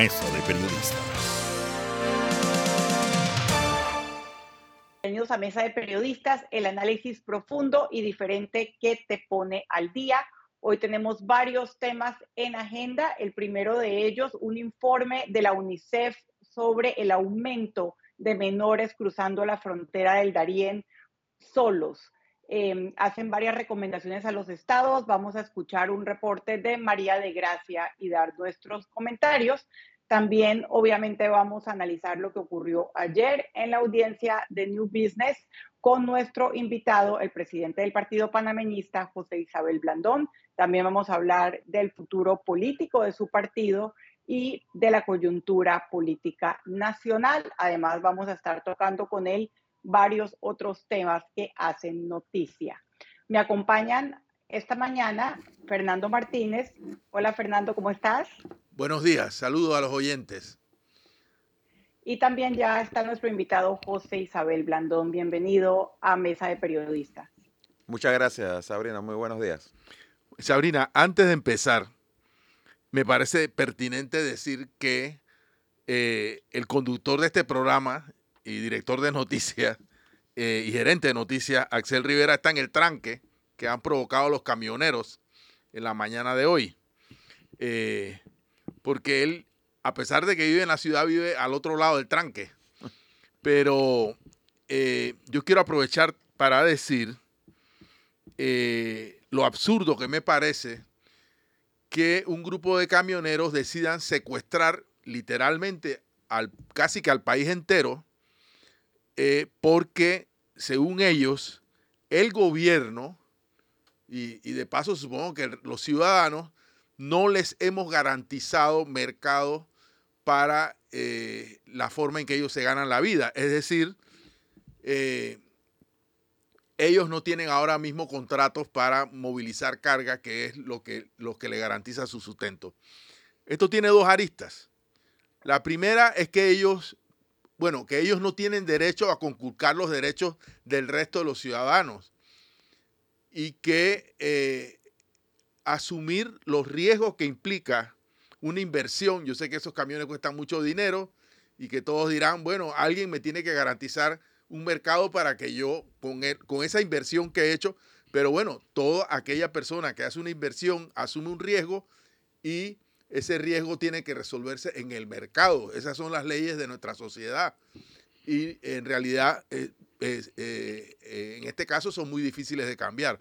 Mesa de Periodistas. Bienvenidos a Mesa de Periodistas, el análisis profundo y diferente que te pone al día. Hoy tenemos varios temas en agenda. El primero de ellos, un informe de la UNICEF sobre el aumento de menores cruzando la frontera del Darién solos. Em, hacen varias recomendaciones a los estados. Vamos a escuchar un reporte de María de Gracia y dar nuestros comentarios. También, obviamente, vamos a analizar lo que ocurrió ayer en la audiencia de New Business con nuestro invitado, el presidente del Partido Panameñista, José Isabel Blandón. También vamos a hablar del futuro político de su partido y de la coyuntura política nacional. Además, vamos a estar tocando con él varios otros temas que hacen noticia. Me acompañan esta mañana Fernando Martínez. Hola Fernando, ¿cómo estás? Buenos días, saludos a los oyentes. Y también ya está nuestro invitado José Isabel Blandón. Bienvenido a Mesa de Periodistas. Muchas gracias, Sabrina. Muy buenos días. Sabrina, antes de empezar, me parece pertinente decir que eh, el conductor de este programa y director de noticias eh, y gerente de noticias, Axel Rivera, está en el tranque que han provocado los camioneros en la mañana de hoy. Eh, porque él, a pesar de que vive en la ciudad, vive al otro lado del tranque. Pero eh, yo quiero aprovechar para decir lo absurdo que me parece que un grupo de camioneros decidan secuestrar literalmente al, casi que al país entero eh, porque según ellos, el gobierno, y, de paso supongo que los ciudadanos, no les hemos garantizado mercado para eh, la forma en que ellos se ganan la vida. Es decir, eh, ellos no tienen ahora mismo contratos para movilizar carga, que es lo que, lo que garantiza su sustento. Esto tiene dos aristas. La primera es que ellos bueno, que ellos no tienen derecho a conculcar los derechos del resto de los ciudadanos y que eh, asumir los riesgos que implica una inversión. Yo sé que esos camiones cuestan mucho dinero y que todos dirán, bueno, alguien me tiene que garantizar un mercado para que yo, con, con esa inversión que he hecho, pero bueno, toda aquella persona que hace una inversión asume un riesgo y ese riesgo tiene que resolverse en el mercado. Esas son las leyes de nuestra sociedad. Y en realidad, eh, eh, en este caso, son muy difíciles de cambiar.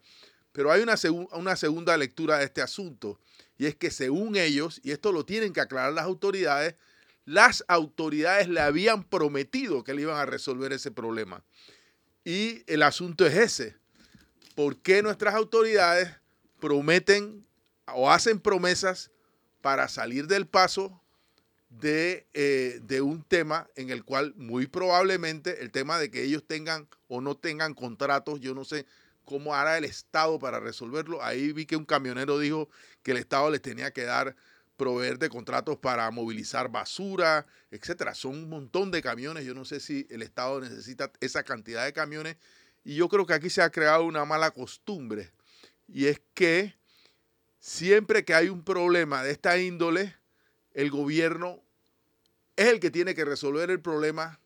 Pero hay una, una segunda lectura de este asunto, y es que según ellos, y esto lo tienen que aclarar las autoridades, las autoridades le habían prometido que le iban a resolver ese problema. Y el asunto es ese. ¿Por qué nuestras autoridades prometen o hacen promesas para salir del paso eh, de, un tema en el cual muy probablemente el tema de que ellos tengan o no tengan contratos, yo no sé cómo hará el Estado para resolverlo. Ahí vi que un camionero dijo que el Estado les tenía que dar proveer de contratos para movilizar basura, etcétera. Son un montón de camiones. Yo no sé si el Estado necesita esa cantidad de camiones. Y yo creo que aquí se ha creado una mala costumbre. Y es que siempre que hay un problema de esta índole, el gobierno es el que tiene que resolver el problema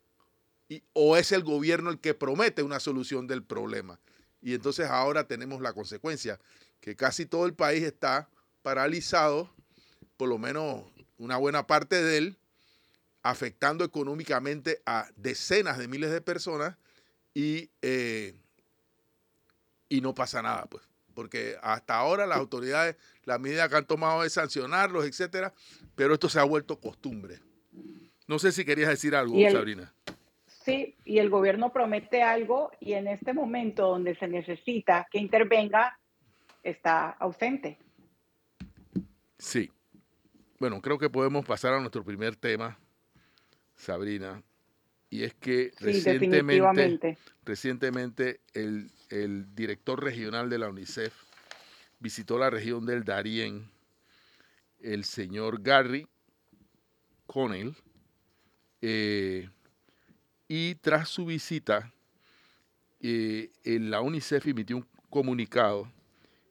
o es el gobierno el que promete una solución del problema. Y entonces ahora tenemos la consecuencia, que casi todo el país está paralizado, por lo menos una buena parte de él, afectando económicamente a decenas de miles de personas y, eh, y no pasa nada, pues porque hasta ahora las autoridades, la medida que han tomado es sancionarlos, etcétera, pero esto se ha vuelto costumbre. No sé si querías decir algo, Sabrina. Sí, y el gobierno promete algo y en este momento donde se necesita que intervenga, está ausente. Sí. Bueno, creo que podemos pasar a nuestro primer tema, Sabrina, y es que recientemente, recientemente el, director regional de la UNICEF visitó la región del Darién, el señor Gary Connell, eh, y tras su visita, eh, la UNICEF emitió un comunicado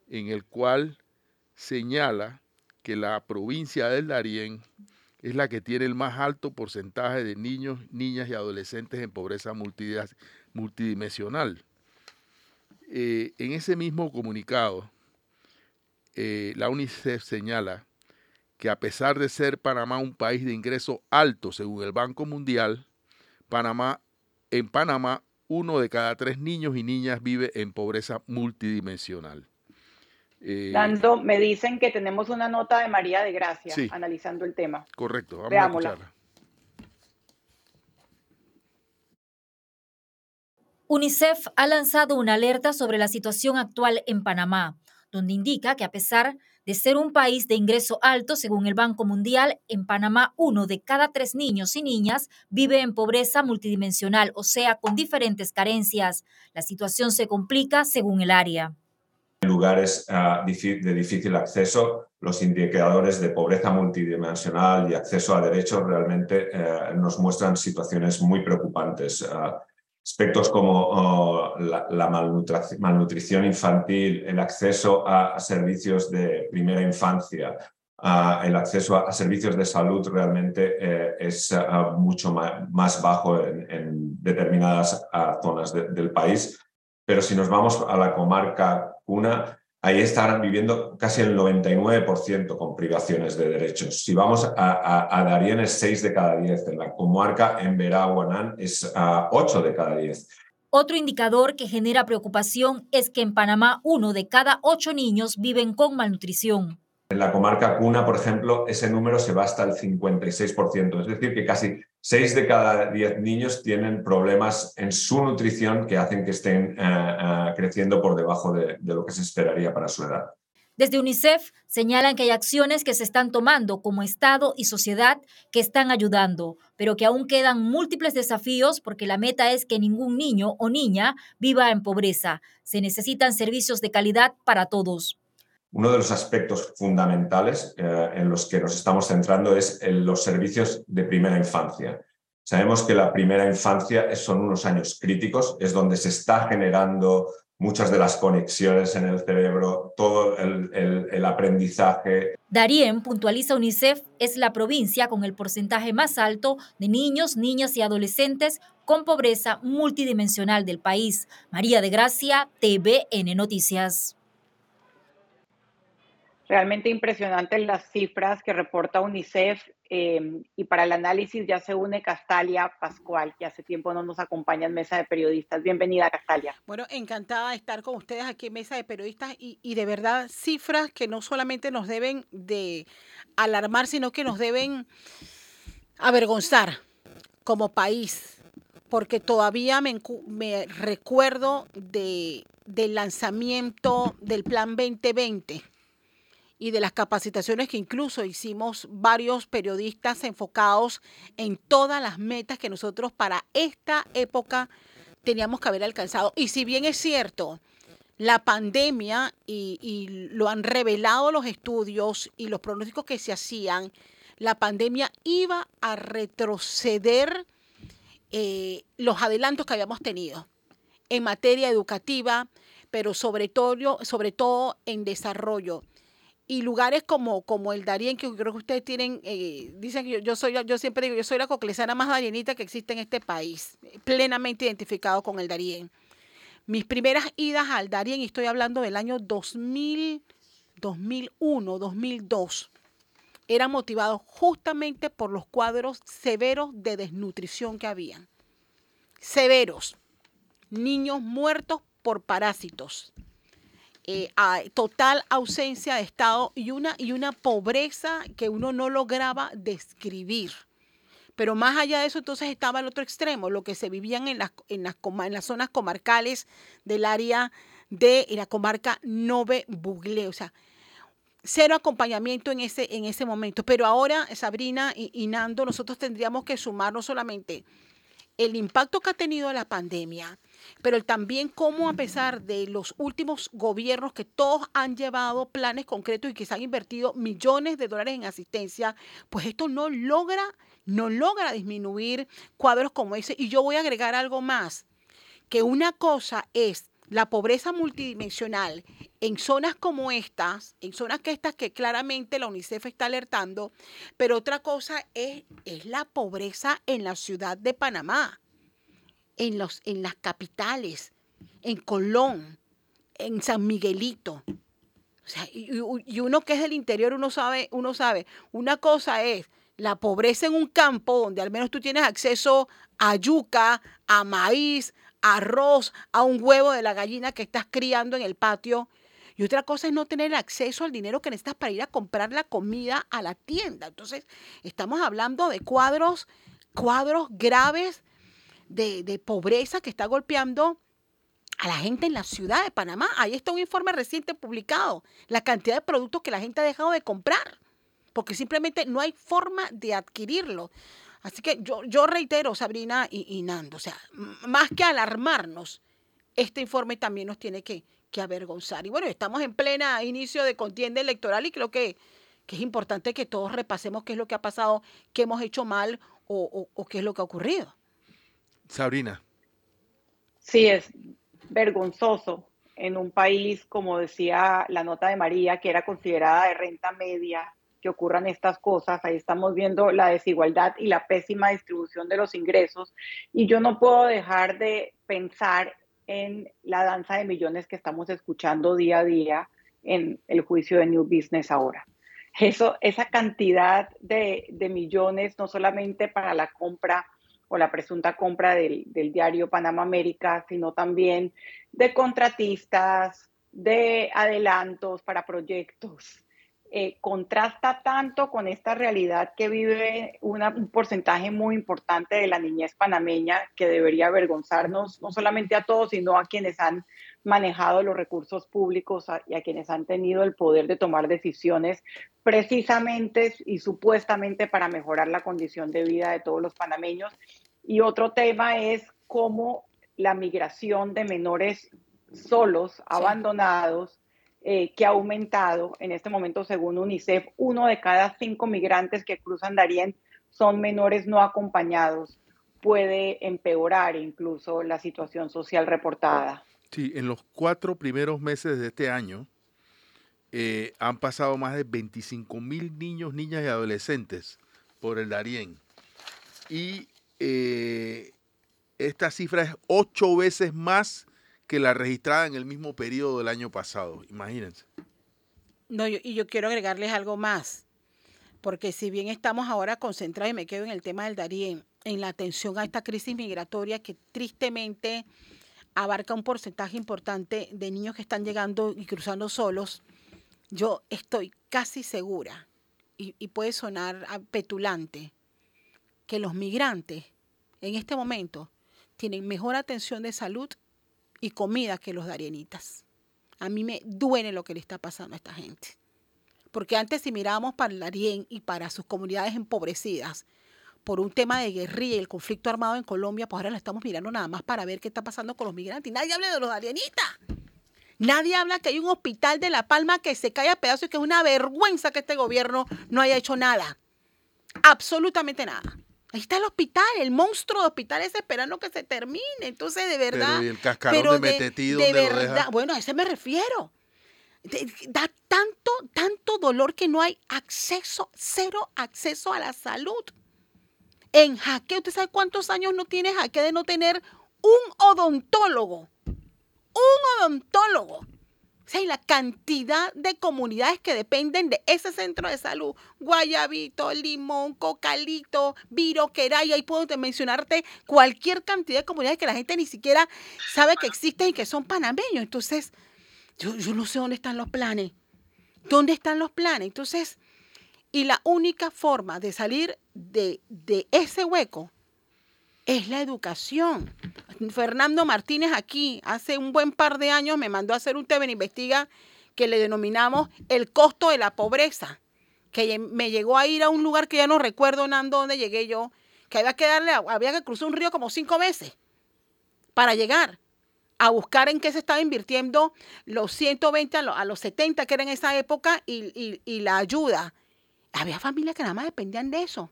en el cual señala que la provincia del Darién es la que tiene el más alto porcentaje de niños, niñas y adolescentes en pobreza multidimensional. Eh, en ese mismo comunicado, eh, la UNICEF señala que a pesar de ser Panamá un país de ingreso alto según el Banco Mundial, Panamá, en Panamá uno de cada tres niños y niñas vive en pobreza multidimensional. Eh, Dando, me dicen que tenemos una nota de María de Gracia analizando el tema. Correcto, vamos a escucharla. UNICEF ha lanzado una alerta sobre la situación actual en Panamá, donde indica que a pesar de ser un país de ingreso alto, según el Banco Mundial, en Panamá uno de cada tres niños y niñas vive en pobreza multidimensional, o sea, con diferentes carencias. La situación se complica según el área. En lugares ah, de difícil acceso, los indicadores de pobreza multidimensional y acceso a derechos realmente eh, nos muestran situaciones muy preocupantes. Ah, aspectos como oh, la, malnutrición, infantil, el acceso a, servicios de primera infancia, el acceso a, servicios de salud realmente eh, es ah, mucho más, bajo en, determinadas ah, zonas del país. Pero si nos vamos a la comarca Cuna, ahí estarán viviendo casi el 99% con privaciones de derechos. Si vamos a, a, Darien es 6 de cada 10, en la comarca en Veraguanán es a 8 de cada 10. Otro indicador que genera preocupación es que en Panamá uno de cada ocho niños viven con malnutrición. En la comarca Cuna, por ejemplo, ese número se va hasta el 56%, es decir, que casi 6 de cada 10 niños tienen problemas en su nutrición que hacen que estén eh, eh, creciendo por debajo de, de lo que se esperaría para su edad. Desde UNICEF señalan que hay acciones que se están tomando como Estado y sociedad que están ayudando, pero que aún quedan múltiples desafíos porque la meta es que ningún niño o niña viva en pobreza. Se necesitan servicios de calidad para todos. Uno de los aspectos fundamentales eh, en los que nos estamos centrando es en los servicios de primera infancia. Sabemos que la primera infancia son unos años críticos, es donde se está generando muchas de las conexiones en el cerebro, todo el, el, aprendizaje. Darien, puntualiza UNICEF, es la provincia con el porcentaje más alto de niños, niñas y adolescentes con pobreza multidimensional del país. María de Gracia, TVN Noticias. Realmente impresionante las cifras que reporta UNICEF em, y para el análisis ya se une Castalia Pascual, que hace tiempo no nos acompaña en Mesa de Periodistas. Bienvenida, Castalia. Bueno, encantada de estar con ustedes aquí en Mesa de Periodistas y, y de verdad cifras que no solamente nos deben de alarmar, sino que nos deben avergonzar como país, porque todavía me, me recuerdo de, del lanzamiento del Plan 2020 y de las capacitaciones que incluso hicimos varios periodistas enfocados en todas las metas que nosotros para esta época teníamos que haber alcanzado. Y si bien es cierto, la pandemia, y, lo han revelado los estudios y los pronósticos que se hacían, la pandemia iba a retroceder eh, los adelantos que habíamos tenido en materia educativa, pero sobre todo, sobre todo en desarrollo y lugares como, como el Darien, que creo que ustedes tienen, eh, dicen que yo, soy, yo siempre digo, yo soy la coclesana más darienita que existe en este país, plenamente identificado con el Darien. Mis primeras idas al Darien, y estoy hablando del año 2000, 2001, 2002, eran motivados justamente por los cuadros severos de desnutrición que habían. Severos. Niños muertos por parásitos eh, total ausencia de Estado y una, y una pobreza que uno no lograba describir. Pero más allá de eso, entonces estaba el otro extremo, lo que se vivían en las, en las, en las zonas comarcales del área de la comarca Nove Bugle. O sea, cero acompañamiento en ese, en ese momento. Pero ahora, Sabrina y, y Nando, nosotros tendríamos que sumar no solamente el impacto que ha tenido la pandemia, pero también cómo a pesar de los últimos gobiernos que todos han llevado planes concretos y que se han invertido millones de dólares en asistencia, pues esto no logra, no logra disminuir cuadros como ese. Y yo voy a agregar algo más, que una cosa es la pobreza multidimensional en zonas como estas, en zonas que estas que claramente la UNICEF está alertando, pero otra cosa es, es la pobreza en la ciudad de Panamá, en, los, en las capitales, en Colón, en San Miguelito. O sea, y, uno que es del interior, uno sabe, uno sabe, una cosa es la pobreza en un campo donde al menos tú tienes acceso a yuca, a maíz, arroz, a un huevo de la gallina que estás criando en el patio. Y otra cosa es no tener acceso al dinero que necesitas para ir a comprar la comida a la tienda. Entonces, estamos hablando de cuadros, cuadros graves de, pobreza que está golpeando a la gente en la ciudad de Panamá. Ahí está un informe reciente publicado, la cantidad de productos que la gente ha dejado de comprar, porque simplemente no hay forma de adquirirlo. Así que yo, yo reitero, Sabrina y, Nando, o sea, más que alarmarnos, este informe también nos tiene que, avergonzar. Y bueno, estamos en plena inicio de contienda electoral y creo que, es importante que todos repasemos qué es lo que ha pasado, qué hemos hecho mal o qué es lo que ha ocurrido. Sabrina. Sí, es vergonzoso en un país, como decía la nota de María, que era considerada de renta media, que ocurran estas cosas. Ahí estamos viendo la desigualdad y la pésima distribución de los ingresos. Y yo no puedo dejar de pensar en la danza de millones que estamos escuchando día a día en el juicio de New Business ahora. Eso, esa cantidad de, de millones, no solamente para la compra o la presunta compra del, diario Panamá América, sino también de contratistas, de adelantos para proyectos, eh, contrasta tanto con esta realidad que vive un porcentaje muy importante de la niñez panameña que debería avergonzarnos no solamente a todos, sino a quienes han manejado los recursos públicos y a quienes han tenido el poder de tomar decisiones precisamente y supuestamente para mejorar la condición de vida de todos los panameños. Y otro tema es cómo la migración de menores solos, abandonados, eh, que ha aumentado en este momento, según UNICEF, uno de cada cinco migrantes que cruzan Darién son menores no acompañados. Puede empeorar incluso la situación social reportada. Sí, en los cuatro primeros meses de este año eh, han pasado más de 25 mil niños, niñas y adolescentes por el Darién. Y eh, esta cifra es ocho veces más que la registrada en el mismo periodo del año pasado. Imagínense. No, y yo quiero agregarles algo más, porque si bien estamos ahora concentrados y me quedo en el tema del Darién, en la atención a esta crisis migratoria que tristemente abarca un porcentaje importante de niños que están llegando y cruzando solos, yo estoy casi segura, y, y puede sonar petulante, que los migrantes en este momento tienen mejor atención de salud y comida que los darienitas. A mí me duele lo que le está pasando a esta gente. Porque antes si mirábamos para el Darién y para sus comunidades empobrecidas, por un tema de guerrilla y el conflicto armado en Colombia, pues ahora la estamos mirando nada más para ver qué está pasando con los migrantes. Y nadie habla de los darienitas. Nadie habla que hay un hospital de La Palma que se cae a pedazos y que es una vergüenza que este gobierno no haya hecho nada. Absolutamente nada. Ahí está el hospital, el monstruo de hospitales esperando que se termine. Entonces, de verdad. Pero el cascarón de, Metetí, de verdad, Bueno, a ese me refiero. Da tanto, tanto dolor que no hay acceso, cero acceso a la salud. En Jaque, ¿usted sabe cuántos años no tiene Jaque de no tener un odontólogo? Un odontólogo sea, la cantidad de comunidades que dependen de ese centro de salud, Guayabito, Limón, Cocalito, Viroqueray, ahí puedo mencionarte cualquier cantidad de comunidades que la gente ni siquiera sabe que existen y que son panameños. Entonces, yo, no sé dónde están los planes. ¿Dónde están los planes? Entonces, y la única forma de salir de, de ese hueco es la educación. Fernando Martínez aquí hace un buen par de años me mandó a hacer un TV investiga que le denominamos el costo de la pobreza, que me llegó a ir a un lugar que ya no recuerdo Nando dónde llegué yo, que había que darle, había que cruzar un río como cinco veces para llegar a buscar en qué se estaba invirtiendo los 120 a los, 70 que era en esa época y, y la ayuda. Había familias que nada más dependían de eso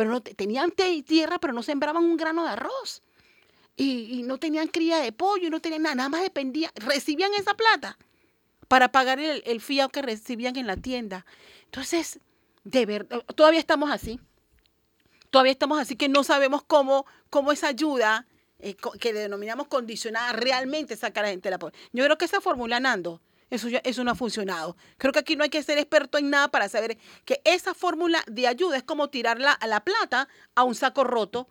pero no tenían tierra, pero no sembraban un grano de arroz. y, no tenían cría de pollo, y no tenían nada, nada más dependían, recibían esa plata para pagar el, el fiado que recibían en la tienda. Entonces, de verdad, todavía estamos así. Todavía estamos así que no sabemos cómo, cómo esa ayuda eh, que denominamos condicionada realmente saca a la gente de la pobreza. Yo creo que esa fórmula, Nando, eso, ya, eso no ha funcionado. Creo que aquí no hay que ser experto en nada para saber que esa fórmula de ayuda es como tirarla a la plata a un saco roto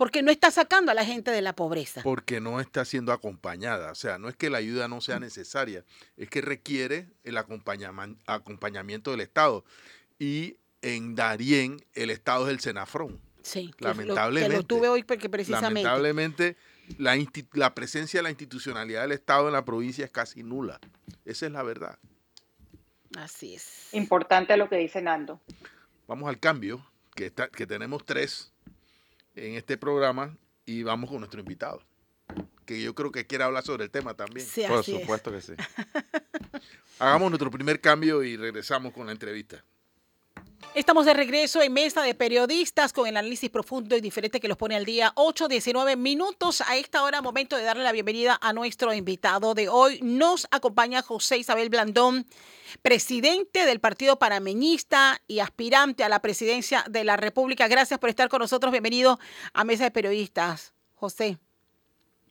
porque no está sacando a la gente de la pobreza. Porque no está siendo acompañada. O sea, no es que la ayuda no sea necesaria, es que requiere el acompañamiento del Estado. Y en Darién el Estado es el Senafrón. Sí, lamentablemente. Lo, tuve hoy porque precisamente. Lamentablemente la, la presencia de la institucionalidad del Estado en la provincia es casi nula. Esa es la verdad. Así es. Importante lo que dice Nando. Vamos al cambio, que, está, que tenemos tres en este programa y vamos con nuestro invitado, que yo creo que quiere hablar sobre el tema también. Sí, Por supuesto que sí. Hagamos nuestro primer cambio y regresamos con la entrevista. Estamos de regreso en Mesa de Periodistas con el análisis profundo y diferente que los pone al día 8, 19 minutos. A esta hora, momento de darle la bienvenida a nuestro invitado de hoy. Nos acompaña José Isabel Blandón, presidente del Partido Panameñista y aspirante a la presidencia de la República. Gracias por estar con nosotros. Bienvenido a Mesa de Periodistas. José.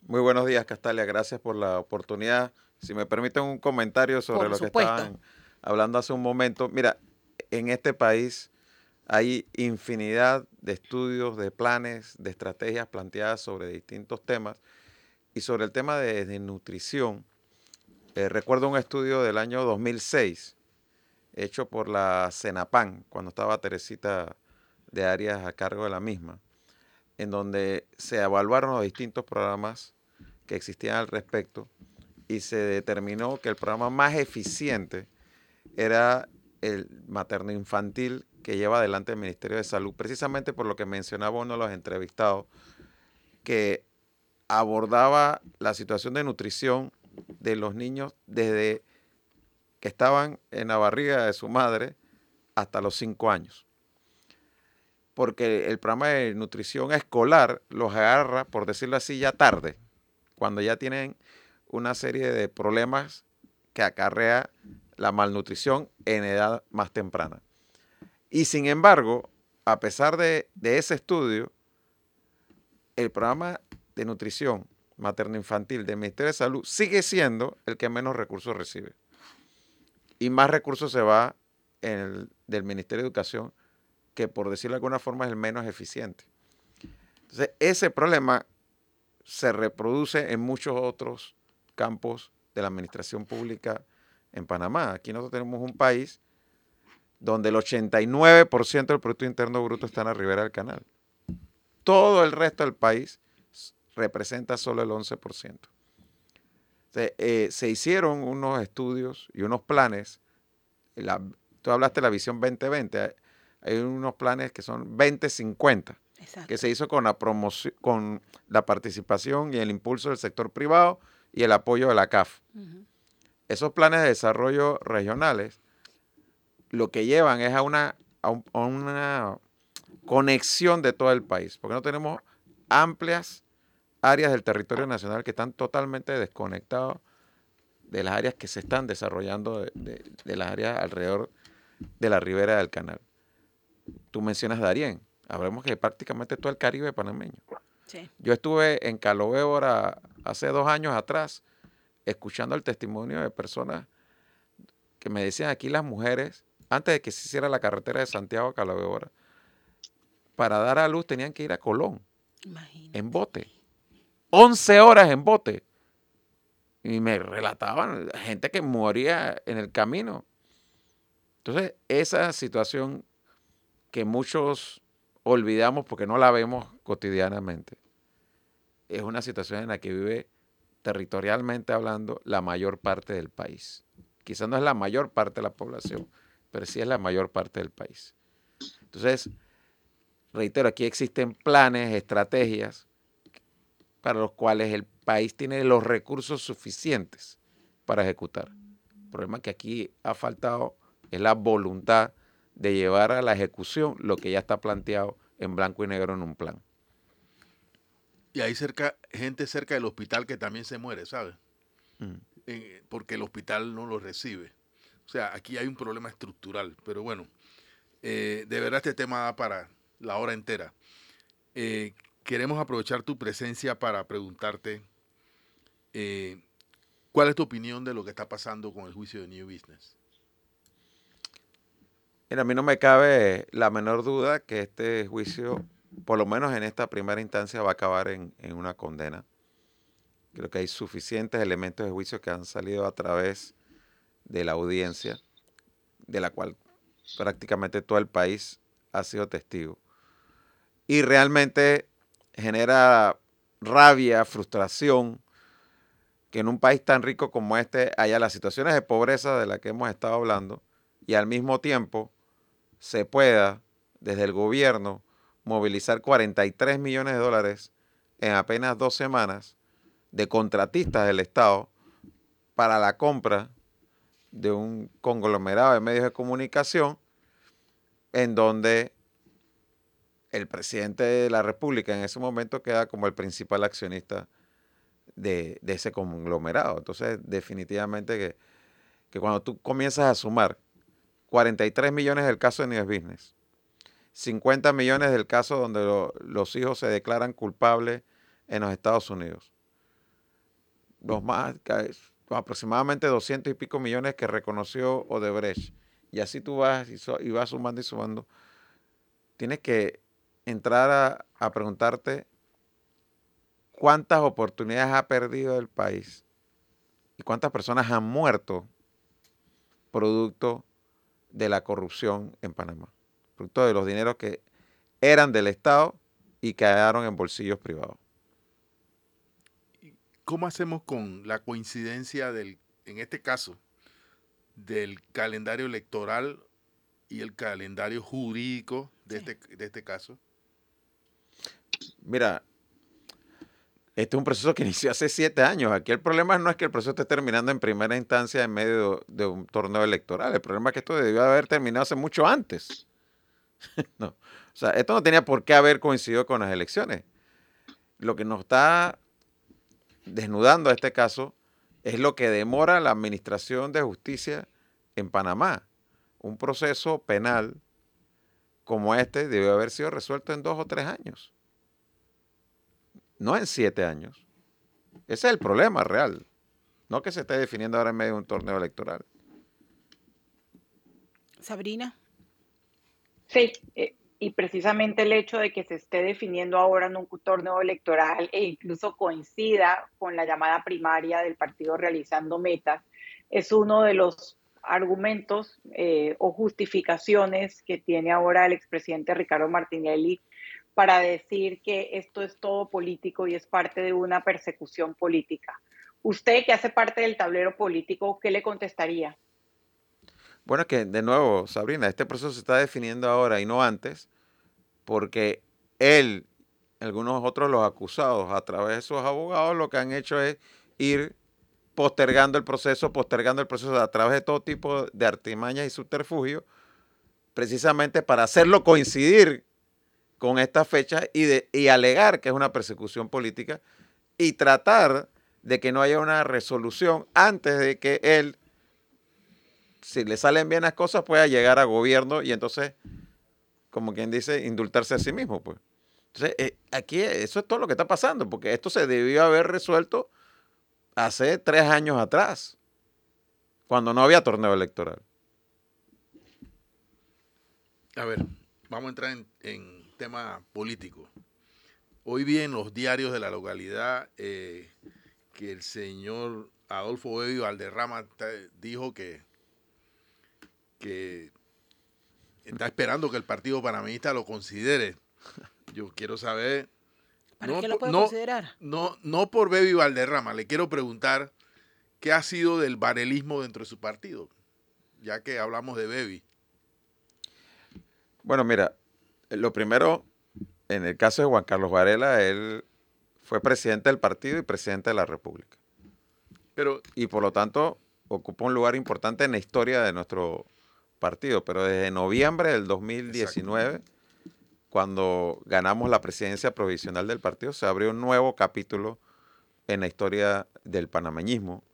Muy buenos días, Castalia. Gracias por la oportunidad. Si me permiten un comentario sobre lo que estaban hablando hace un momento. Mira, en este país hay infinidad de estudios, de planes, de estrategias planteadas sobre distintos temas y sobre el tema de, nutrición. Eh, recuerdo un estudio del año 2006 hecho por la CENAPAN, cuando estaba Teresita de Arias a cargo de la misma, en donde se evaluaron los distintos programas que existían al respecto y se determinó que el programa más eficiente era el materno infantil que lleva adelante el Ministerio de Salud, precisamente por lo que mencionaba uno de los entrevistados, que abordaba la situación de nutrición de los niños desde que estaban en la barriga de su madre hasta los cinco años. Porque el programa de nutrición escolar los agarra, por decirlo así, ya tarde, cuando ya tienen una serie de problemas que acarrea la malnutrición en edad más temprana. Y sin embargo, a pesar de, ese estudio, el programa de nutrición materno-infantil del Ministerio de Salud sigue siendo el que menos recursos recibe. Y más recursos se va en el, del Ministerio de Educación, que por decirlo de alguna forma es el menos eficiente. Entonces, ese problema se reproduce en muchos otros campos de la administración pública en Panamá. Aquí nosotros tenemos un país donde el 89% del Producto Interno Bruto está en la ribera del canal. Todo el resto del país representa solo el 11%. Eh, se hicieron unos estudios y unos planes. tú hablaste de la visión 2020. Hay, unos planes que son 2050, que se hizo con la, promoción, con la participación y el impulso del sector privado y el apoyo de la CAF esos planes de desarrollo regionales lo que llevan es a una, una conexión de todo el país, porque no tenemos amplias áreas del territorio nacional que están totalmente desconectados de las áreas que se están desarrollando, de, las áreas alrededor de la ribera del canal. Tú mencionas Darién, hablemos que prácticamente todo el Caribe panameño. Yo estuve en Calovébora hace dos años atrás escuchando el testimonio de personas que me decían aquí las mujeres, antes de que se hiciera la carretera de Santiago a Calavera, para dar a luz tenían que ir a Colón, en bote. 11 horas en bote. Y me relataban gente que moría en el camino. Entonces, esa situación que muchos olvidamos porque no la vemos cotidianamente, es una situación en la que vive territorialmente hablando, la mayor parte del país. Quizás no es la mayor parte de la población, pero sí es la mayor parte del país. Entonces, reitero, aquí existen planes, estrategias para los cuales el país tiene los recursos suficientes para ejecutar. El problema que aquí ha faltado es la voluntad de llevar a la ejecución lo que ya está planteado en blanco y negro en un plan. Y hay cerca, gente cerca del hospital que también se muere, ¿sabes? Mm. porque el hospital no lo recibe. O sea, aquí hay un problema estructural. Pero bueno, eh, de verdad este tema da para la hora entera. Eh, queremos aprovechar tu presencia para preguntarte eh, cuál es tu opinión de lo que está pasando con el juicio de New Business. Mira, a mí no me cabe la menor duda que este juicio, por lo menos en esta primera instancia, va a acabar en, una condena. Creo que hay suficientes elementos de juicio que han salido a través de la audiencia, de la cual prácticamente todo el país ha sido testigo. Y realmente genera rabia, frustración, que en un país tan rico como este haya las situaciones de pobreza de las que hemos estado hablando y al mismo tiempo se pueda, desde el gobierno, movilizar 43 millones de dólares en apenas dos semanas de contratistas del Estado para la compra de un conglomerado de medios de comunicación en donde el presidente de la República en ese momento queda como el principal accionista de, ese conglomerado. Entonces, definitivamente que, que cuando tú comienzas a sumar 43 millones del caso de News Business. 50 millones del caso donde los hijos se declaran culpables en los Estados Unidos. Los más, aproximadamente 200 y pico millones que reconoció Odebrecht. Y así tú vas y, vas sumando y sumando. Tienes que entrar a, a preguntarte cuántas oportunidades ha perdido el país y cuántas personas han muerto producto de la corrupción en Panamá, producto de los dineros que eran del Estado y quedaron en bolsillos privados. ¿Cómo hacemos con la coincidencia del, en este caso, del calendario electoral y el calendario jurídico de, este, de este caso? Mira, este es un proceso que inició hace siete años. Aquí el problema no es que el proceso esté terminando en primera instancia en medio de, un torneo electoral. El problema es que esto debió haber terminado hace mucho antes. no. O sea, esto no tenía por qué haber coincidido con las elecciones. Lo que nos está desnudando a este caso es lo que demora la administración de justicia en Panamá. Un proceso penal como este debió haber sido resuelto en dos o tres años no en siete años. Ese es el problema real. No que se esté definiendo ahora en medio de un torneo electoral. Sabrina. Sí, eh, y precisamente el hecho de que se esté definiendo ahora en un torneo electoral e incluso coincida con la llamada primaria del partido realizando metas, es uno de los argumentos eh, o justificaciones que tiene ahora el expresidente Ricardo Martinelli para decir que esto es todo político y es parte de una persecución política. Usted que hace parte del tablero político, ¿qué le contestaría? Bueno, que de nuevo, Sabrina, este proceso se está definiendo ahora y no antes, porque él, algunos otros los acusados, a través de sus abogados, lo que han hecho es ir postergando el proceso, postergando el proceso a través de todo tipo de artimañas y subterfugios, precisamente para hacerlo coincidir con esta fecha y, de, y alegar que es una persecución política y tratar de que no haya una resolución antes de que él, si le salen bien las cosas, pueda llegar a gobierno y entonces, como quien dice, indultarse a sí mismo. Pues. Entonces, eh, aquí eso es todo lo que está pasando, porque esto se debió haber resuelto hace tres años atrás, cuando no había torneo electoral. A ver, vamos a entrar en tema político. Hoy vi en los diarios de la localidad eh, que el señor Adolfo Edio Alderrama dijo que, que está esperando que el Partido Panameñista lo considere. Yo quiero saber. ¿Para no, qué lo puede considerar? No, no por Bebi Valderrama, le quiero preguntar qué ha sido del varelismo dentro de su partido, ya que hablamos de Bebi. Bueno, mira, lo primero, en el caso de Juan Carlos Varela, él fue presidente del partido y presidente de la República. Pero, y por lo tanto, ocupa un lugar importante en la historia de nuestro partido. Pero desde noviembre del 2019, cuando ganamos la presidencia provisional del partido, se abrió un nuevo capítulo en la historia del panameñismo.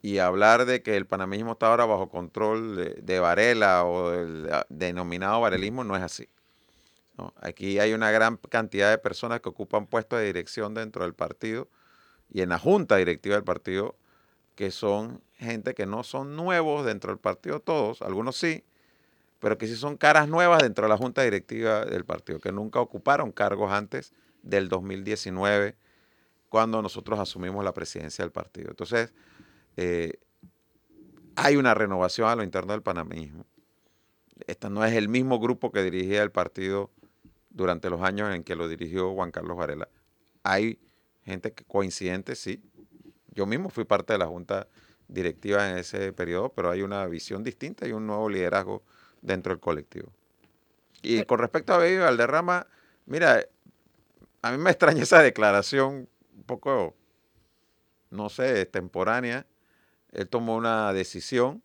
Y hablar de que el panameñismo está ahora bajo control de, Varela o del denominado varelismo no es así. Aquí hay una gran cantidad de personas que ocupan puestos de dirección dentro del partido y en la junta directiva del partido, que son gente que no son nuevos dentro del partido todos, algunos sí, pero que sí son caras nuevas dentro de la junta directiva del partido, que nunca ocuparon cargos antes del 2019, cuando nosotros asumimos la presidencia del partido. Entonces, eh, hay una renovación a lo interno del panameñismo. Este no es el mismo grupo que dirigía el partido durante los años en que lo dirigió Juan Carlos Varela. Hay gente que coincidente, sí. Yo mismo fui parte de la junta directiva en ese periodo, pero hay una visión distinta y un nuevo liderazgo dentro del colectivo. Y con respecto a Baby Valderrama, mira, a mí me extraña esa declaración un poco, no sé, extemporánea. Él tomó una decisión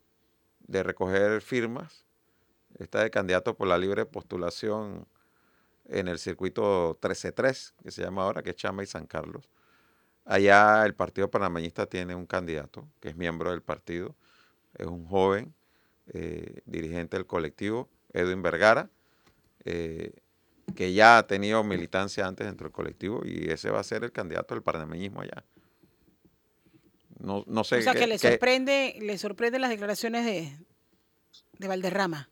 de recoger firmas. Está de candidato por la libre postulación en el circuito 13-3, que se llama ahora, que es Chama y San Carlos. Allá el Partido Panameñista tiene un candidato que es miembro del partido, es un joven eh, dirigente del colectivo, Edwin Vergara, eh, que ya ha tenido militancia antes dentro del colectivo y ese va a ser el candidato del panameñismo allá. No, no sé. O sea, que, le, sorprende, le sorprende las declaraciones de, de Valderrama.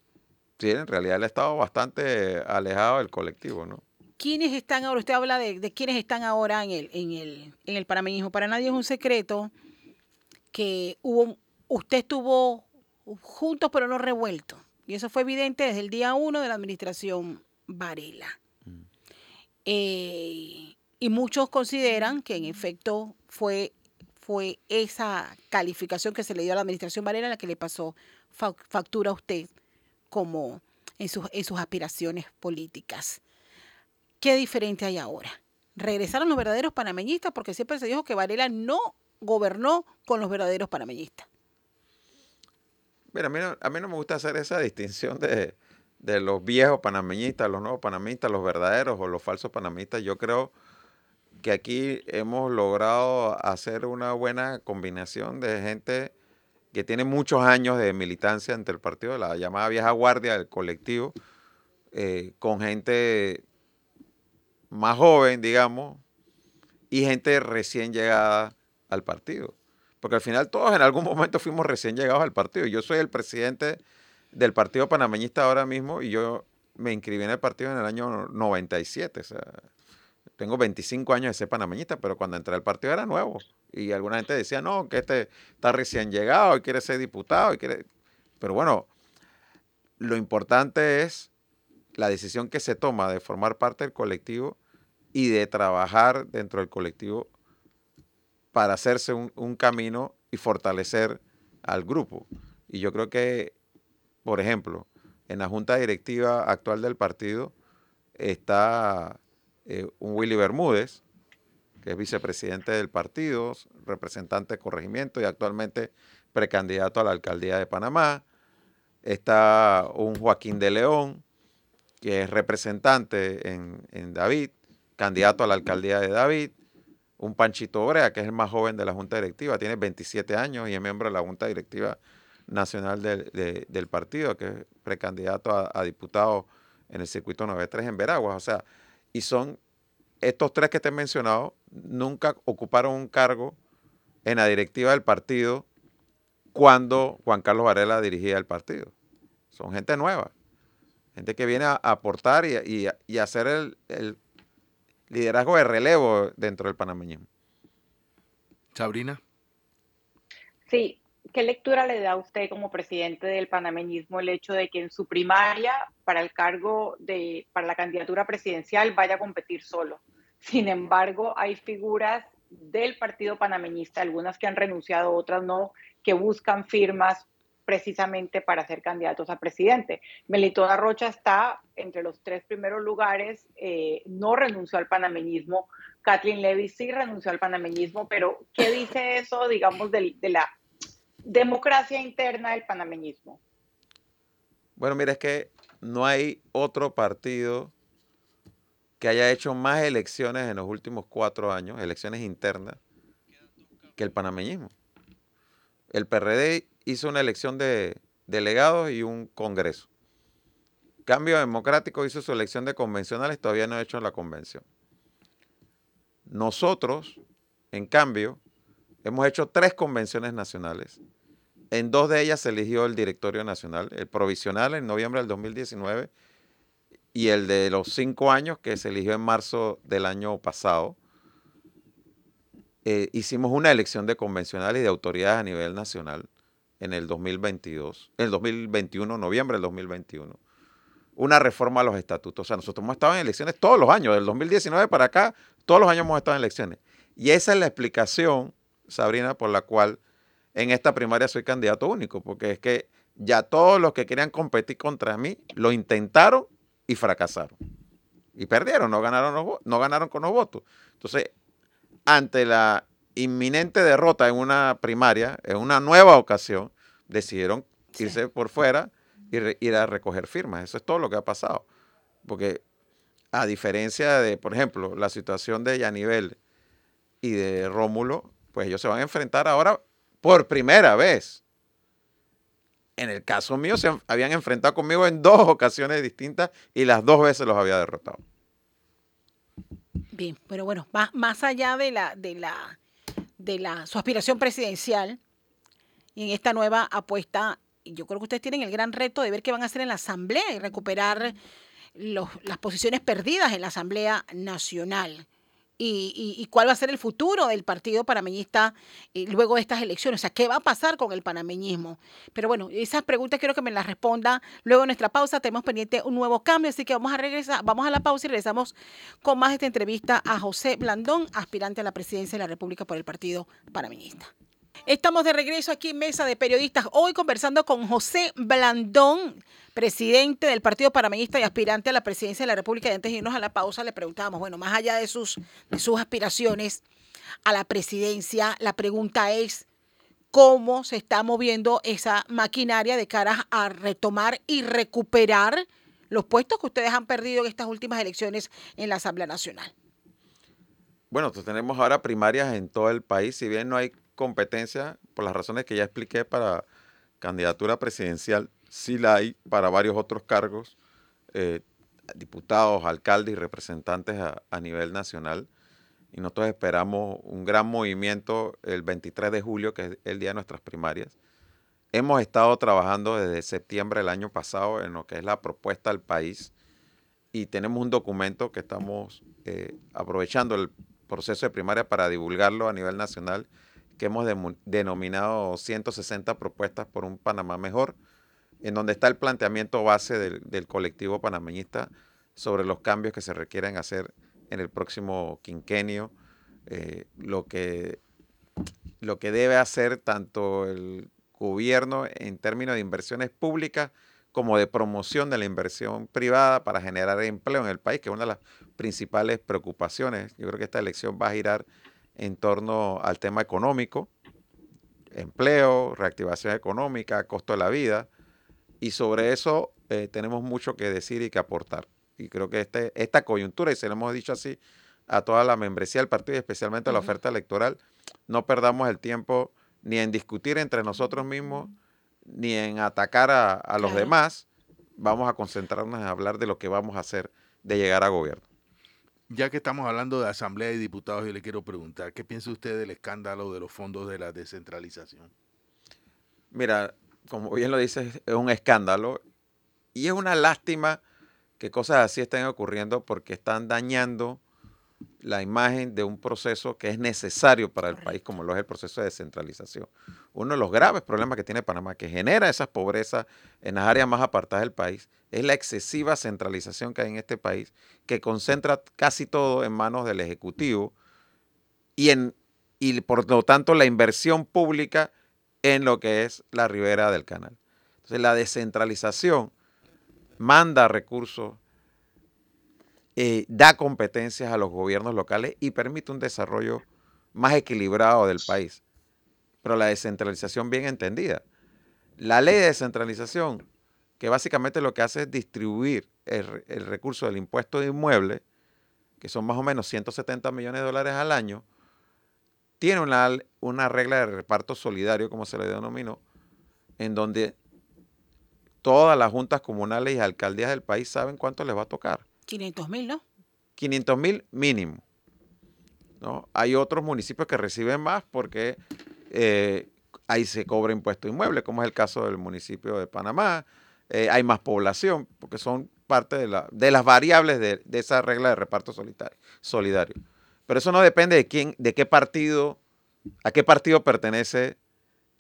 Sí, en realidad él ha estado bastante alejado del colectivo, ¿no? ¿Quiénes están ahora? Usted habla de, de quiénes están ahora en el, en el, en el panameñismo. Para nadie es un secreto que hubo, usted estuvo juntos pero no revueltos. Y eso fue evidente desde el día uno de la administración Varela. Mm. Eh, y muchos consideran que en efecto fue, fue esa calificación que se le dio a la administración Varela la que le pasó factura a usted como en sus, en sus aspiraciones políticas. ¿Qué diferente hay ahora? Regresaron los verdaderos panameñistas porque siempre se dijo que Varela no gobernó con los verdaderos panameñistas. Mira, a mí no, me gusta hacer esa distinción de, de los viejos panameñistas, los nuevos panameñistas, los verdaderos o los falsos panameñistas. Yo creo que aquí hemos logrado hacer una buena combinación de gente que tiene muchos años de militancia entre el partido, la llamada vieja guardia del colectivo, eh, con gente más joven, digamos, y gente recién llegada al partido. Porque al final todos en algún momento fuimos recién llegados al partido. Yo soy el presidente del Partido Panameñista ahora mismo y yo me inscribí en el partido en el año 97. O sea, tengo 25 años de ser panameñista, pero cuando entré al partido era nuevo. Y alguna gente decía, no, que este está recién llegado y quiere ser diputado. Y quiere... Pero bueno, lo importante es la decisión que se toma de formar parte del colectivo y de trabajar dentro del colectivo para hacerse un, camino y fortalecer al grupo. Y yo creo que, por ejemplo, en la junta directiva actual del partido está eh, un Willy Bermúdez, que es vicepresidente del partido, representante de corregimiento y actualmente precandidato a la alcaldía de Panamá. Está un Joaquín de León, que es representante en, en David, candidato a la alcaldía de David. Un Panchito Obrea, que es el más joven de la Junta Directiva, tiene 27 años y es miembro de la Junta Directiva Nacional del partido, que es precandidato a, a diputado en el circuito 93 en Veraguas. O sea, y son estos tres que te he mencionado, nunca ocuparon un cargo en la directiva del partido cuando Juan Carlos Varela dirigía el partido. Son gente nueva, gente que viene a aportar y, y, hacer el, el, liderazgo de relevo dentro del panameñismo. Sabrina. Sí, ¿qué lectura le da a usted como presidente del panameñismo el hecho de que en su primaria para el cargo de, para la candidatura presidencial vaya a competir solo? Sin embargo, hay figuras del partido panameñista, algunas que han renunciado, otras no, que buscan firmas precisamente para ser candidatos a presidente. Melito Rocha está entre los tres primeros lugares, eh, no renunció al panameñismo. Kathleen Levy sí renunció al panameñismo, pero ¿qué dice eso, digamos, de la democracia interna del panameñismo? Bueno, mira, es que no hay otro partido que haya hecho más elecciones en los últimos cuatro años, elecciones internas, que el panameñismo. El PRD hizo una elección de delegados y un congreso. Cambio Democrático hizo su elección de convencionales, todavía no ha hecho la convención. Nosotros, en cambio, hemos hecho tres convenciones nacionales. En dos de ellas se eligió el directorio nacional, el provisional en noviembre del 2019 y el de los cinco años que se eligió en marzo del año pasado. Eh, hicimos una elección de convencionales y de autoridades a nivel nacional en el 2022, en el 2021, noviembre del 2021. Una reforma a los estatutos. O sea, nosotros hemos estado en elecciones todos los años, del 2019 para acá, todos los años hemos estado en elecciones. Y esa es la explicación, Sabrina, por la cual en esta primaria soy candidato único, porque es que ya todos los que querían competir contra mí lo intentaron y fracasaron. Y perdieron, no ganaron, no ganaron con los votos. Entonces, ante la inminente derrota en una primaria, en una nueva ocasión, decidieron irse por fuera y ir a recoger firmas. Eso es todo lo que ha pasado. Porque a diferencia de, por ejemplo, la situación de Yanivel y de Rómulo, pues ellos se van a enfrentar ahora por primera vez. En el caso mío, se habían enfrentado conmigo en dos ocasiones distintas y las dos veces los había derrotado. Bien, pero bueno, más, más allá de la, de la, de la, su aspiración presidencial. Y en esta nueva apuesta, yo creo que ustedes tienen el gran reto de ver qué van a hacer en la Asamblea y recuperar las posiciones perdidas en la Asamblea Nacional y, cuál va a ser el futuro del Partido Panameñista eh, luego de estas elecciones. O sea, ¿qué va a pasar con el panameñismo? Pero bueno, esas preguntas quiero que me las responda luego de nuestra pausa. Tenemos pendiente un nuevo cambio, así que vamos a regresar, vamos a la pausa y regresamos con más de esta entrevista a José Blandón, aspirante a la presidencia de la República por el Partido Panameñista. Estamos de regreso aquí en Mesa de Periodistas, hoy conversando con José Blandón, presidente del Partido Panameñista y aspirante a la presidencia de la República. Y antes de irnos a la pausa, le preguntábamos, bueno, más allá de sus, de sus aspiraciones a la presidencia, la pregunta es, ¿cómo se está moviendo esa maquinaria de cara a retomar y recuperar los puestos que ustedes han perdido en estas últimas elecciones en la Asamblea Nacional? Bueno, tenemos ahora primarias en todo el país, si bien no hay competencia, por las razones que ya expliqué para candidatura presidencial, sí la hay para varios otros cargos, eh, diputados, alcaldes y representantes a, nivel nacional. Y nosotros esperamos un gran movimiento el 23 de julio, que es el día de nuestras primarias. Hemos estado trabajando desde septiembre del año pasado en lo que es la propuesta al país y tenemos un documento que estamos eh, aprovechando el proceso de primaria para divulgarlo a nivel nacional, que hemos denominado 160 propuestas por un Panamá mejor en donde está el planteamiento base del, colectivo panameñista sobre los cambios que se requieren hacer en el próximo quinquenio, eh, lo, que, lo que debe hacer tanto el gobierno en términos de inversiones públicas como de promoción de la inversión privada para generar empleo en el país, que es una de las principales preocupaciones. Yo creo que esta elección va a girar en torno al tema económico, empleo, reactivación económica, costo de la vida, y sobre eso eh, tenemos mucho que decir y que aportar. Y creo que este, esta coyuntura, y se lo hemos dicho así a toda la membresía del partido y especialmente a la oferta electoral, no perdamos el tiempo ni en discutir entre nosotros mismos, ni en atacar a, los demás. Vamos a concentrarnos en hablar de lo que vamos a hacer de llegar a gobierno. Ya que estamos hablando de Asamblea de Diputados, yo le quiero preguntar, ¿qué piensa usted del escándalo de los fondos de la descentralización? Mira, como bien lo dices, es un escándalo y es una lástima que cosas así estén ocurriendo porque están dañando la imagen de un proceso que es necesario para el país, como lo es el proceso de descentralización. Uno de los graves problemas que tiene Panamá, que genera esas pobrezas en las áreas más apartadas del país, es la excesiva centralización que hay en este país, que concentra casi todo en manos del Ejecutivo y, en, y por lo tanto la inversión pública en lo que es la ribera del canal. Entonces la descentralización manda recursos, eh, da competencias a los gobiernos locales y permite un desarrollo más equilibrado del país. Pero la descentralización bien entendida. La ley de descentralización, que básicamente lo que hace es distribuir el, el recurso del impuesto de inmueble que son más o menos 170 millones de dólares al año, tiene una, una regla de reparto solidario, como se le denominó, en donde todas las juntas comunales y alcaldías del país saben cuánto les va a tocar. 500 mil, ¿no? 500 mil mínimo. ¿no? Hay otros municipios que reciben más porque eh, ahí se cobra impuesto inmueble, como es el caso del municipio de Panamá. Eh, hay más población, porque son parte de, la, de las variables de, de, esa regla de reparto solidario. Pero eso no depende de quién, de qué partido, a qué partido pertenece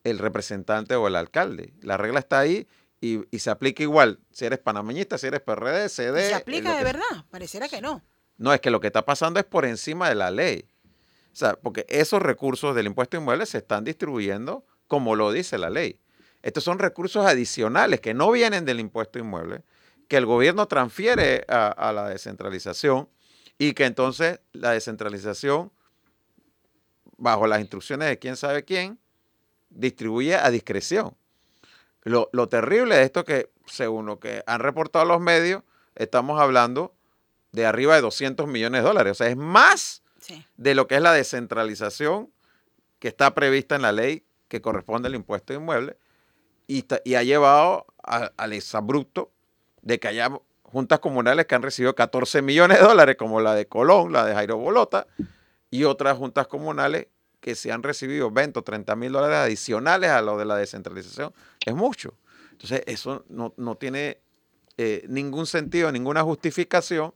el representante o el alcalde. La regla está ahí y, y se aplica igual si eres panameñista, si eres PRD, CD. ¿Se aplica de verdad? Pareciera que no. No, es que lo que está pasando es por encima de la ley. O sea, porque esos recursos del impuesto inmueble se están distribuyendo como lo dice la ley. Estos son recursos adicionales que no vienen del impuesto inmueble, que el gobierno transfiere a, la descentralización y que entonces la descentralización, bajo las instrucciones de quién sabe quién, distribuye a discreción. Lo, lo terrible de esto que, según lo que han reportado los medios, estamos hablando de arriba de 200 millones de dólares. O sea, es más de lo que es la descentralización que está prevista en la ley que corresponde al impuesto inmueble y, y ha llevado al exabrupto de que haya juntas comunales que han recibido 14 millones de dólares, como la de Colón, la de Jairo Bolota, y otras juntas comunales que se han recibido 20 o 30 mil dólares adicionales a lo de la descentralización. Es mucho. Entonces, eso no, no tiene eh, ningún sentido, ninguna justificación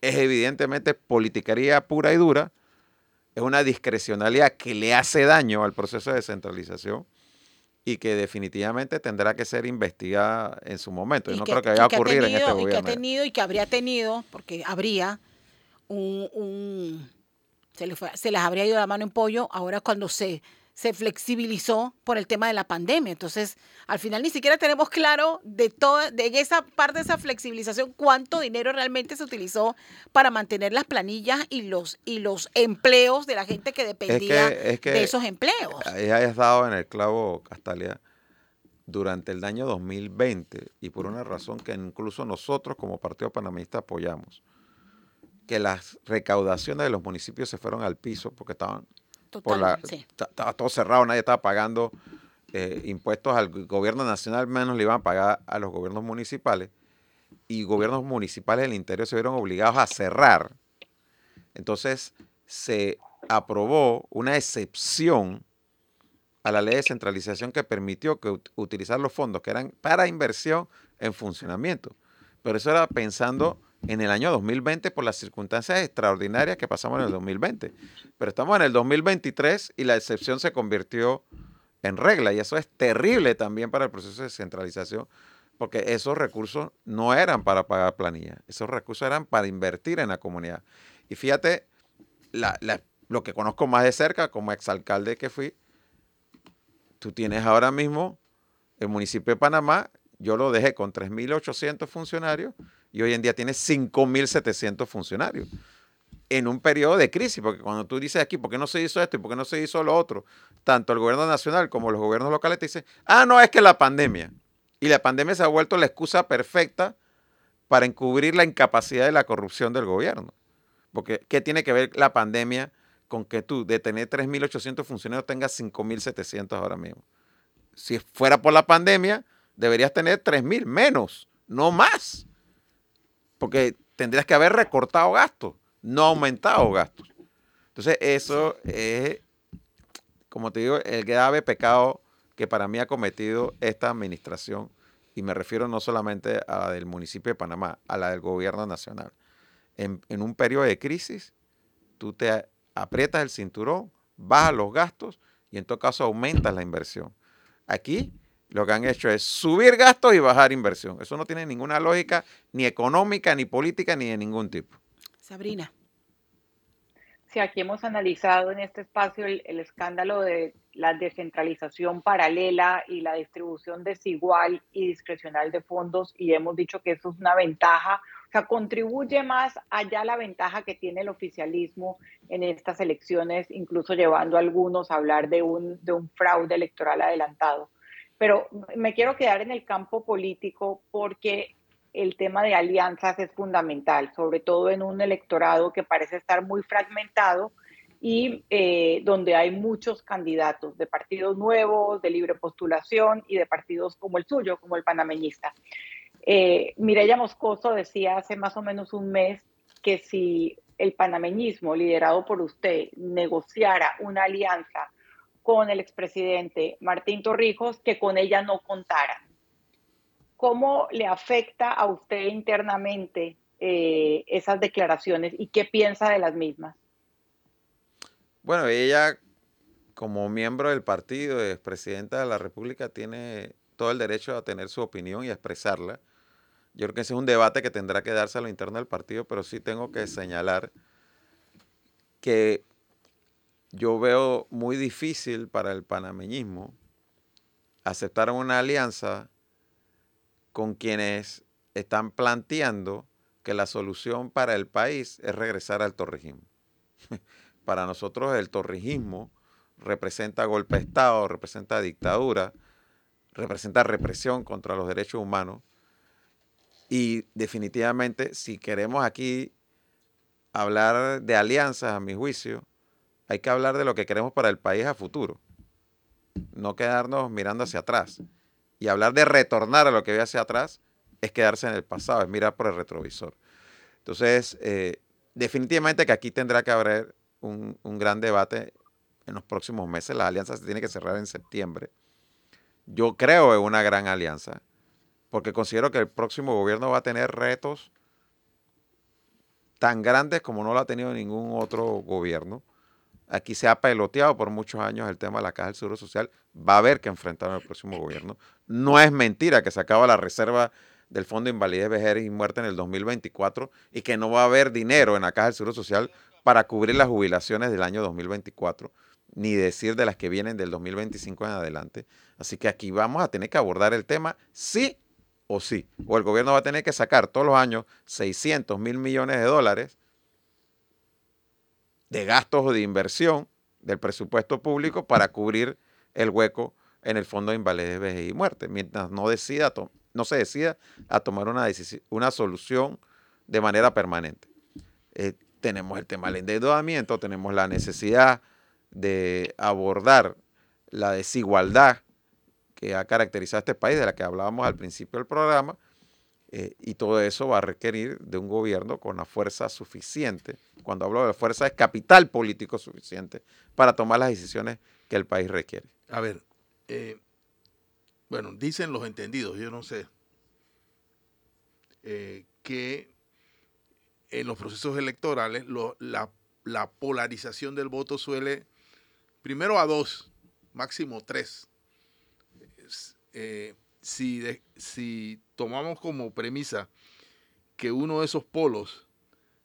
es evidentemente politiquería pura y dura, es una discrecionalidad que le hace daño al proceso de descentralización y que definitivamente tendrá que ser investigada en su momento. Yo no creo que vaya a ocurrir en este gobierno. Y que ha tenido y que habría tenido, porque habría un... se, les se les habría ido la mano en pollo ahora cuando se se flexibilizó por el tema de la pandemia. Entonces, al final ni siquiera tenemos claro de toda, de esa parte de esa flexibilización, cuánto dinero realmente se utilizó para mantener las planillas y los, y los empleos de la gente que dependía de esos empleos. Ahí hayas dado en el clavo, Castalia, durante el año 2020, y por una razón que incluso nosotros como Partido Panamista apoyamos, que las recaudaciones de los municipios se fueron al piso porque estaban estaba todo cerrado, nadie estaba pagando eh, impuestos al gobierno nacional, menos le iban a pagar a los gobiernos municipales. Y gobiernos municipales del interior se vieron obligados a cerrar. Entonces se aprobó una excepción a la ley de centralización que permitió que utilizar los fondos que eran para inversión en funcionamiento. Pero eso era pensando en el año 2020 por las circunstancias extraordinarias que pasamos en el 2020. Pero estamos en el 2023 y la excepción se convirtió en regla y eso es terrible también para el proceso de descentralización porque esos recursos no eran para pagar planilla, esos recursos eran para invertir en la comunidad. Y fíjate, lo que conozco más de cerca como exalcalde que fui, tú tienes ahora mismo el municipio de Panamá, yo lo dejé con 3.800 funcionarios y hoy en día tiene 5.700 funcionarios en un periodo de crisis, porque cuando tú dices aquí, ¿por qué no se hizo esto y por qué no se hizo lo otro? Tanto el gobierno nacional como los gobiernos locales te dicen, ah, no, es que la pandemia. Y la pandemia se ha vuelto la excusa perfecta para encubrir la incapacidad de la corrupción del gobierno. Porque, ¿qué tiene que ver la pandemia con que tú, de tener 3.800 funcionarios, tengas 5.700 ahora mismo? Si fuera por la pandemia, deberías tener 3.000 menos, no más porque tendrías que haber recortado gastos, no aumentado gastos. Entonces, eso es, como te digo, el grave pecado que para mí ha cometido esta administración, y me refiero no solamente a la del municipio de Panamá, a la del gobierno nacional. En, en un periodo de crisis, tú te aprietas el cinturón, bajas los gastos y en todo caso aumentas la inversión. Aquí lo que han hecho es subir gastos y bajar inversión. Eso no tiene ninguna lógica, ni económica, ni política, ni de ningún tipo. Sabrina. Sí, aquí hemos analizado en este espacio el, escándalo de la descentralización paralela y la distribución desigual y discrecional de fondos y hemos dicho que eso es una ventaja, o sea, contribuye más allá la ventaja que tiene el oficialismo en estas elecciones, incluso llevando a algunos a hablar de un, de un fraude electoral adelantado. Pero me quiero quedar en el campo político porque el tema de alianzas es fundamental, sobre todo en un electorado que parece estar muy fragmentado y eh, donde hay muchos candidatos de partidos nuevos, de libre postulación y de partidos como el suyo, como el panameñista. Eh, Mireya Moscoso decía hace más o menos un mes que si el panameñismo liderado por usted negociara una alianza con el expresidente Martín Torrijos, que con ella no contara. ¿Cómo le afecta a usted internamente eh, esas declaraciones y qué piensa de las mismas? Bueno, ella como miembro del partido, es presidenta de la República, tiene todo el derecho a tener su opinión y a expresarla. Yo creo que ese es un debate que tendrá que darse a lo interno del partido, pero sí tengo que señalar que yo veo muy difícil para el panameñismo aceptar una alianza con quienes están planteando que la solución para el país es regresar al torrijismo. para nosotros el torrijismo representa golpe de Estado, representa dictadura, representa represión contra los derechos humanos. Y definitivamente, si queremos aquí hablar de alianzas, a mi juicio, hay que hablar de lo que queremos para el país a futuro. No quedarnos mirando hacia atrás. Y hablar de retornar a lo que ve hacia atrás es quedarse en el pasado, es mirar por el retrovisor. Entonces, eh, definitivamente que aquí tendrá que haber un, un, gran debate en los próximos meses. La alianza se tiene que cerrar en septiembre. Yo creo en una gran alianza, porque considero que el próximo gobierno va a tener retos tan grandes como no lo ha tenido ningún otro gobierno. Aquí se ha peloteado por muchos años el tema de la Caja del Seguro Social. Va a haber que enfrentar el próximo gobierno. No es mentira que se acaba la reserva del Fondo de Invalidez, Vejez y Muerte en el 2024 y que no va a haber dinero en la Caja del Seguro Social para cubrir las jubilaciones del año 2024, ni decir de las que vienen del 2025 en adelante. Así que aquí vamos a tener que abordar el tema sí o sí. O el gobierno va a tener que sacar todos los años 600 mil millones de dólares de gastos o de inversión del presupuesto público para cubrir el hueco en el Fondo de Invalidez, y Muerte, mientras no, decida no se decida a tomar una, una solución de manera permanente. Eh, tenemos el tema del endeudamiento, tenemos la necesidad de abordar la desigualdad que ha caracterizado a este país, de la que hablábamos al principio del programa, eh, y todo eso va a requerir de un gobierno con la fuerza suficiente. Cuando hablo de fuerza es capital político suficiente para tomar las decisiones que el país requiere. A ver, eh, bueno, dicen los entendidos, yo no sé, eh, que en los procesos electorales la, la polarización del voto suele, primero a dos, máximo tres si, si tomamos como premisa que uno de esos polos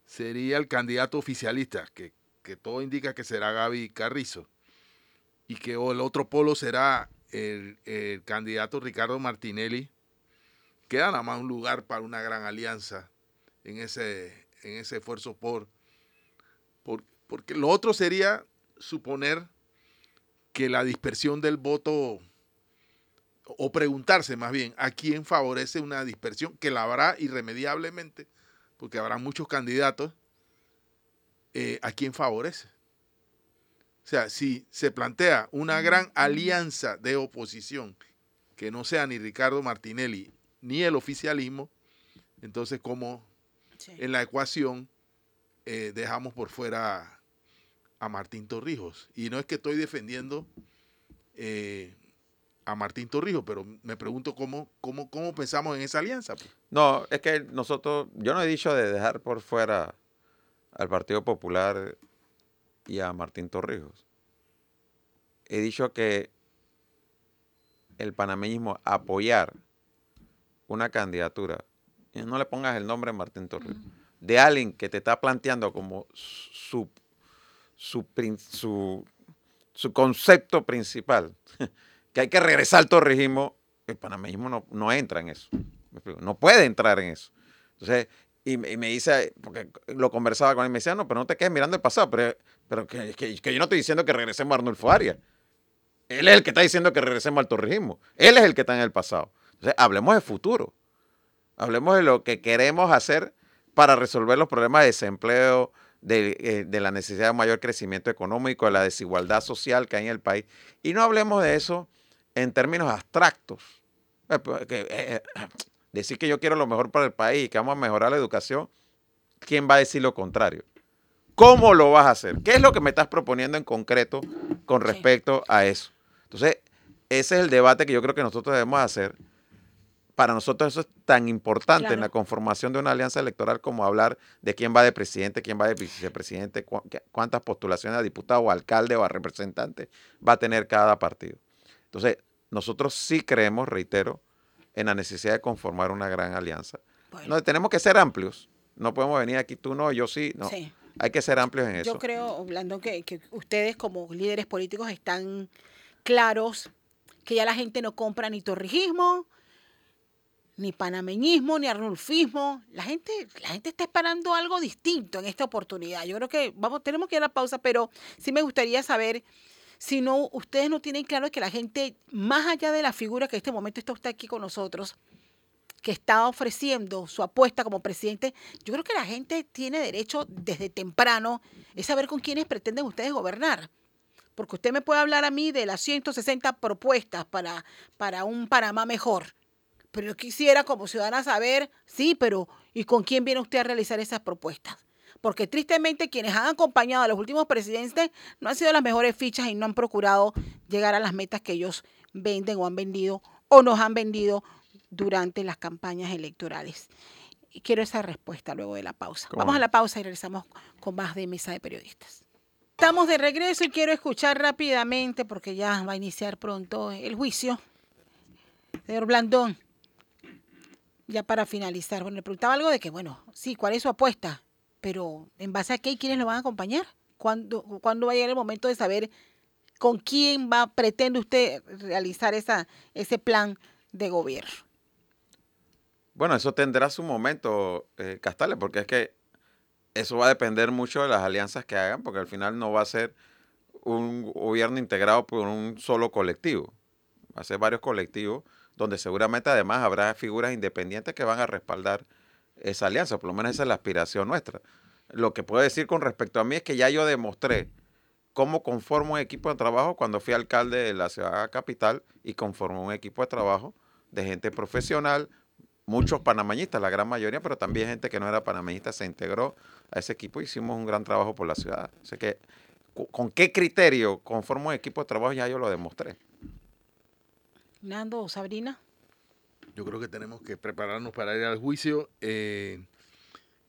sería el candidato oficialista, que, todo indica que será Gaby Carrizo, y que el otro polo será el, candidato Ricardo Martinelli, queda nada más un lugar para una gran alianza en ese, en ese esfuerzo por, por, porque lo otro sería suponer que la dispersión del voto o preguntarse más bien a quién favorece una dispersión, que la habrá irremediablemente, porque habrá muchos candidatos, eh, a quién favorece. O sea, si se plantea una gran alianza de oposición, que no sea ni Ricardo Martinelli ni el oficialismo, entonces como en la ecuación eh, dejamos por fuera a Martín Torrijos. Y no es que estoy defendiendo eh, a Martín Torrijos, pero me pregunto cómo, cómo, cómo pensamos en esa alianza. Pues. No, es que nosotros, yo no he dicho de dejar por fuera al Partido Popular y a Martín Torrijos. He dicho que el panameñismo apoyar una candidatura, y no le pongas el nombre Martín Torrijos, de alguien que te está planteando como su, su, su, su concepto principal que hay que regresar al torrijismo, el panameñismo no, no entra en eso. No puede entrar en eso. Entonces, y, me dice, porque lo conversaba con él, me decía, no, pero no te quedes mirando el pasado, pero, pero que, que, yo no estoy diciendo que regresemos a Arnulfo Arias. Él es el que está diciendo que regresemos al torrijismo. Él es el que está en el pasado. Entonces, hablemos de futuro. Hablemos de lo que queremos hacer para resolver los problemas de desempleo, de, eh, de, la necesidad de mayor crecimiento económico, de la desigualdad social que hay en el país. Y no hablemos de eso en términos abstractos. Eh, pues, eh, decir que yo quiero lo mejor para el país y que vamos a mejorar la educación, ¿quién va a decir lo contrario? ¿Cómo lo vas a hacer? ¿Qué es lo que me estás proponiendo en concreto con respecto a eso? Entonces, ese es el debate que yo creo que nosotros debemos hacer para nosotros eso es tan importante en la conformación de una alianza electoral como hablar de quién va de presidente, quién va de vicepresidente, cuántas postulaciones a diputado o alcalde o a representante va a tener cada partido. Entonces, nosotros sí creemos, reitero, en la necesidad de conformar una gran alianza. No, tenemos que ser amplios. No podemos venir aquí tú no, yo sí. No. Hay que ser amplios en eso. Yo creo, Blandón, que, que ustedes como líderes políticos están claros que ya la gente no compra ni torrijismo, ni panameñismo, ni arnulfismo. La gente, la gente está esperando algo distinto en esta oportunidad. Yo creo que vamos, tenemos que ir a la pausa, pero sí me gustaría saber si no, ustedes no tienen claro que la gente, más allá de la figura que en este momento está usted aquí con nosotros, que está ofreciendo su apuesta como presidente, yo creo que la gente tiene derecho desde temprano es saber con quiénes pretenden ustedes gobernar. Porque usted me puede hablar a mí de las 160 propuestas para, para un Panamá mejor pero yo quisiera como ciudadana saber, sí, pero ¿y con quién viene usted a realizar esas propuestas? Porque tristemente quienes han acompañado a los últimos presidentes no han sido las mejores fichas y no han procurado llegar a las metas que ellos venden o han vendido o nos han vendido durante las campañas electorales. Y quiero esa respuesta luego de la pausa. Vamos a la pausa y regresamos con más de Mesa de Periodistas. Estamos de regreso y quiero escuchar rápidamente, porque ya va a iniciar pronto el juicio. Señor Blandón, ya para finalizar, bueno, le preguntaba algo de que, bueno, sí, ¿cuál es su apuesta? Pero ¿en base a qué y quiénes lo van a acompañar? ¿Cuándo, ¿Cuándo va a llegar el momento de saber con quién va, pretende usted realizar esa, ese plan de gobierno? Bueno, eso tendrá su momento, eh, Castales, porque es que eso va a depender mucho de las alianzas que hagan, porque al final no va a ser un gobierno integrado por un solo colectivo, va a ser varios colectivos donde seguramente además habrá figuras independientes que van a respaldar esa alianza, por lo menos esa es la aspiración nuestra. Lo que puedo decir con respecto a mí es que ya yo demostré cómo conformo un equipo de trabajo cuando fui alcalde de la ciudad capital y conformo un equipo de trabajo de gente profesional, muchos panameñistas, la gran mayoría, pero también gente que no era panameñista se integró a ese equipo y hicimos un gran trabajo por la ciudad. O que, ¿con qué criterio conformo un equipo de trabajo? Ya yo lo demostré. Nando Sabrina. Yo creo que tenemos que prepararnos para ir al juicio. Eh,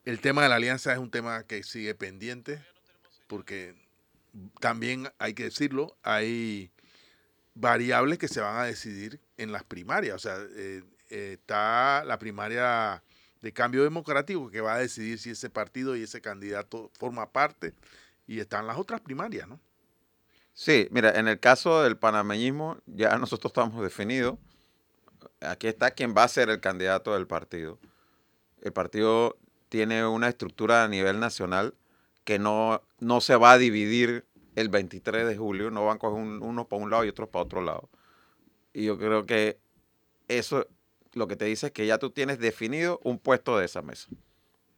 el tema de la alianza es un tema que sigue pendiente, porque también hay que decirlo, hay variables que se van a decidir en las primarias. O sea, eh, eh, está la primaria de cambio democrático que va a decidir si ese partido y ese candidato forma parte, y están las otras primarias, ¿no? Sí, mira, en el caso del panameñismo ya nosotros estamos definidos. Aquí está quién va a ser el candidato del partido. El partido tiene una estructura a nivel nacional que no, no se va a dividir el 23 de julio, no van a coger unos para un lado y otros para otro lado. Y yo creo que eso lo que te dice es que ya tú tienes definido un puesto de esa mesa,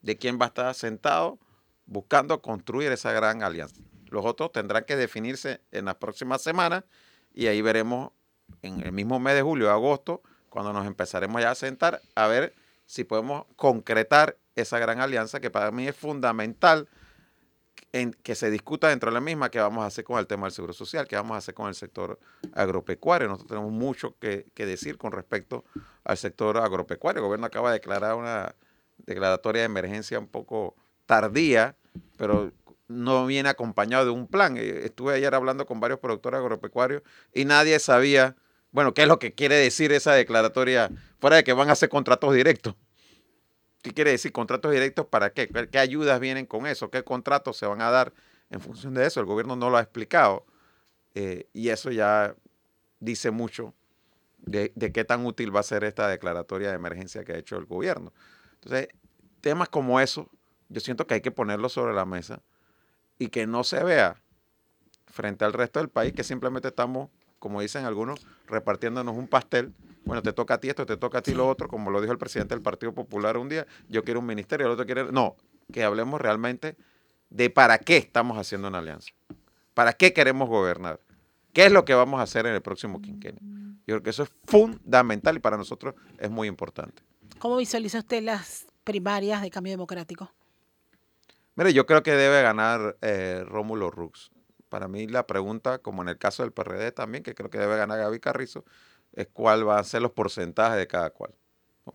de quién va a estar sentado buscando construir esa gran alianza. Los otros tendrán que definirse en las próximas semanas y ahí veremos en el mismo mes de julio, agosto, cuando nos empezaremos ya a sentar a ver si podemos concretar esa gran alianza que para mí es fundamental en que se discuta dentro de la misma qué vamos a hacer con el tema del seguro social, qué vamos a hacer con el sector agropecuario. Nosotros tenemos mucho que, que decir con respecto al sector agropecuario. El gobierno acaba de declarar una declaratoria de emergencia un poco tardía, pero no viene acompañado de un plan. Eh, estuve ayer hablando con varios productores agropecuarios y nadie sabía, bueno, qué es lo que quiere decir esa declaratoria, fuera de que van a hacer contratos directos. ¿Qué quiere decir contratos directos para qué? ¿Qué ayudas vienen con eso? ¿Qué contratos se van a dar en función de eso? El gobierno no lo ha explicado eh, y eso ya dice mucho de, qué tan útil va a ser esta declaratoria de emergencia que ha hecho el gobierno. Entonces, temas como eso, yo siento que hay que ponerlos sobre la mesa y que no se vea frente al resto del país que simplemente estamos como dicen algunos, repartiéndonos un pastel. Bueno, te toca a ti esto, te toca a ti lo otro, como lo dijo el presidente del Partido Popular un día, yo quiero un ministerio, el otro quiere... No, que hablemos realmente de para qué estamos haciendo una alianza, para qué queremos gobernar, qué es lo que vamos a hacer en el próximo quinquenio. Yo creo que eso es fundamental y para nosotros es muy importante. ¿Cómo visualiza usted las primarias de cambio democrático? Mire, yo creo que debe ganar eh, Rómulo Rux. Para mí la pregunta, como en el caso del PRD también, que creo que debe ganar Gaby Carrizo, es cuál van a ser los porcentajes de cada cual.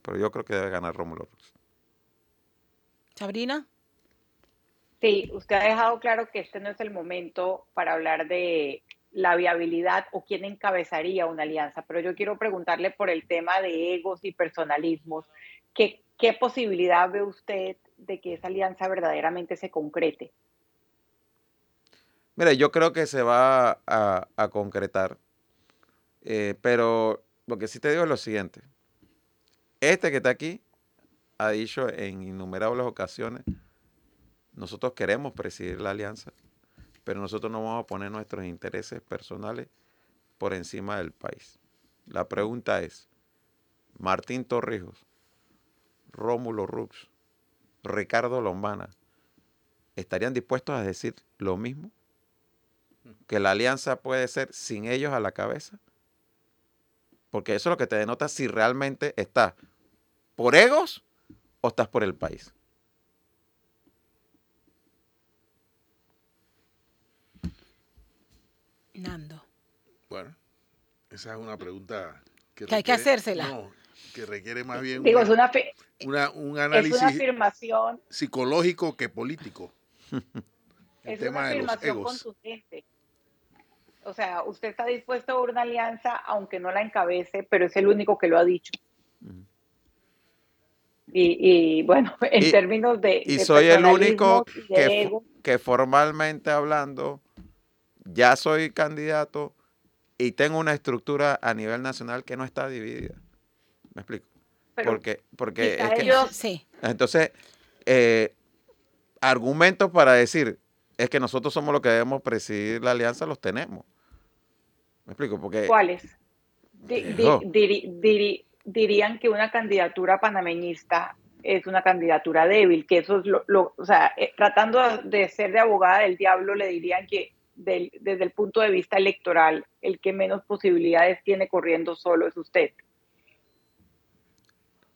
pero yo creo que debe ganar Rómulo Rux. Sabrina. Sí, usted ha dejado claro que este no es el momento para hablar de la viabilidad o quién encabezaría una alianza, pero yo quiero preguntarle por el tema de egos y personalismos. ¿Qué, qué posibilidad ve usted de que esa alianza verdaderamente se concrete? Mira, yo creo que se va a, concretar, eh, pero lo que sí te digo es lo siguiente. Este que está aquí ha dicho en innumerables ocasiones, nosotros queremos presidir la alianza, pero nosotros no vamos a poner nuestros intereses personales por encima del país. La pregunta es, Martín Torrijos, Rómulo Rux, Ricardo Lombana, ¿estarían dispuestos a decir lo mismo? ¿Que la alianza puede ser sin ellos a la cabeza? Porque eso es lo que te denota si realmente estás por egos o estás por el país. Nando. Bueno, esa es una pregunta que, hay que hacérsela. No, que requiere más bien Digo, una, un análisis afirmación, psicológico que político. El es tema una afirmación de los contundente. O sea, usted está dispuesto a una alianza aunque no la encabece, pero es el único que lo ha dicho. y, bueno, en términos de... Y soy el único que, que formalmente hablando ya soy candidato y tengo una estructura a nivel nacional que no está dividida. ¿Me explico? porque porque sí. entonces eh, argumentos para decir es que nosotros somos los que debemos presidir la alianza los tenemos. ¿Me explico? Porque ¿Cuáles? dirían que una candidatura panameñista es una candidatura débil, que eso es lo, o sea, eh, tratando de ser de abogada del diablo, le dirían que desde el punto de vista electoral, el que menos posibilidades tiene corriendo solo es usted.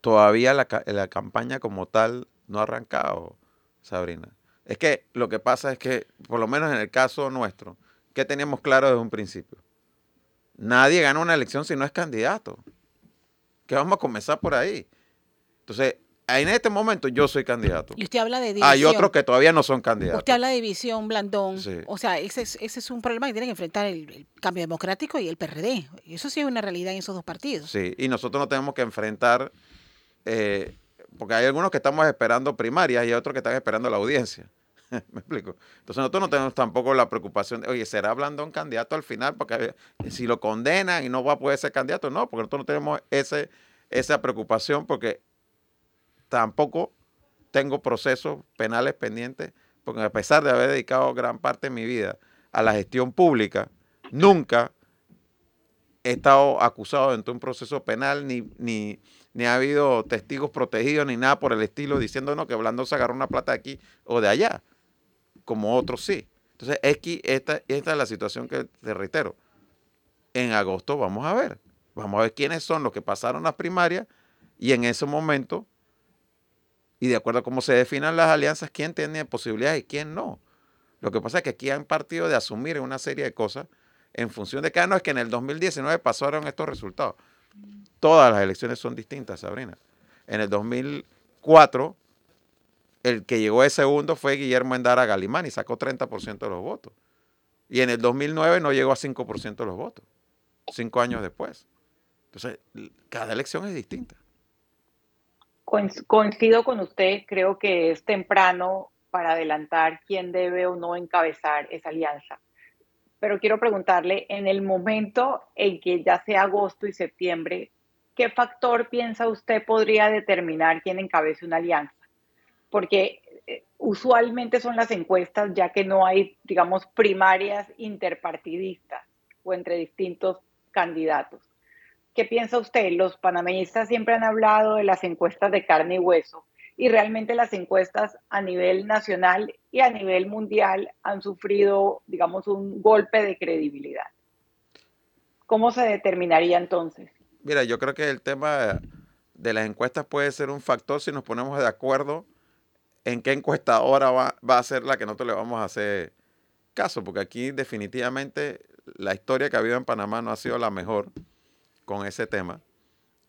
Todavía la, la campaña como tal no ha arrancado, Sabrina. Es que lo que pasa es que, por lo menos en el caso nuestro, ¿qué teníamos claro desde un principio? Nadie gana una elección si no es candidato. Que vamos a comenzar por ahí. Entonces, en este momento yo soy candidato. Y usted habla de división. Hay otros que todavía no son candidatos. Usted habla de división, Blandón. O sea, ese es, ese es un problema que tiene que enfrentar el, cambio democrático y el PRD. Eso sí es una realidad en esos dos partidos. Sí, y nosotros no tenemos que enfrentar, eh, porque hay algunos que estamos esperando primarias y otros que están esperando la audiencia. ¿Me explico? Entonces nosotros no tenemos tampoco la preocupación de, oye, ¿será Blandón candidato al final? Porque si lo condenan y no va a poder ser candidato, no, porque nosotros no tenemos ese, esa preocupación porque tampoco tengo procesos penales pendientes, porque a pesar de haber dedicado gran parte de mi vida a la gestión pública, nunca he estado acusado dentro de un proceso penal, ni, ni, ni ha habido testigos protegidos, ni nada por el estilo, diciendo no, que Blando se agarró una plata de aquí o de allá, como otros sí. Entonces, esta, esta es la situación que te reitero. En agosto vamos a ver. Vamos a ver quiénes son los que pasaron las primarias y en ese momento y de acuerdo a cómo se definan las alianzas, quién tiene posibilidades y quién no. Lo que pasa es que aquí han partido de asumir una serie de cosas en función de que ah, no es que en el 2019 pasaron estos resultados. Todas las elecciones son distintas, Sabrina. En el 2004, el que llegó de segundo fue Guillermo Endara Galimán y sacó 30% de los votos. Y en el 2009 no llegó a 5% de los votos, cinco años después. Entonces, cada elección es distinta coincido con usted, creo que es temprano para adelantar quién debe o no encabezar esa alianza. Pero quiero preguntarle, en el momento en que ya sea agosto y septiembre, ¿qué factor piensa usted podría determinar quién encabece una alianza? Porque eh, usualmente son las encuestas, ya que no hay, digamos, primarias interpartidistas. o entre distintos candidatos. ¿Qué piensa usted? Los panameñistas siempre han hablado de las encuestas de carne y hueso y realmente las encuestas a nivel nacional y a nivel mundial han sufrido, digamos, un golpe de credibilidad. ¿Cómo se determinaría entonces? Mira, yo creo que el tema de las encuestas puede ser un factor si nos ponemos de acuerdo en qué encuestadora va, va a ser la que nosotros le vamos a hacer caso, porque aquí definitivamente la historia que ha habido en Panamá no ha sido la mejor con ese tema.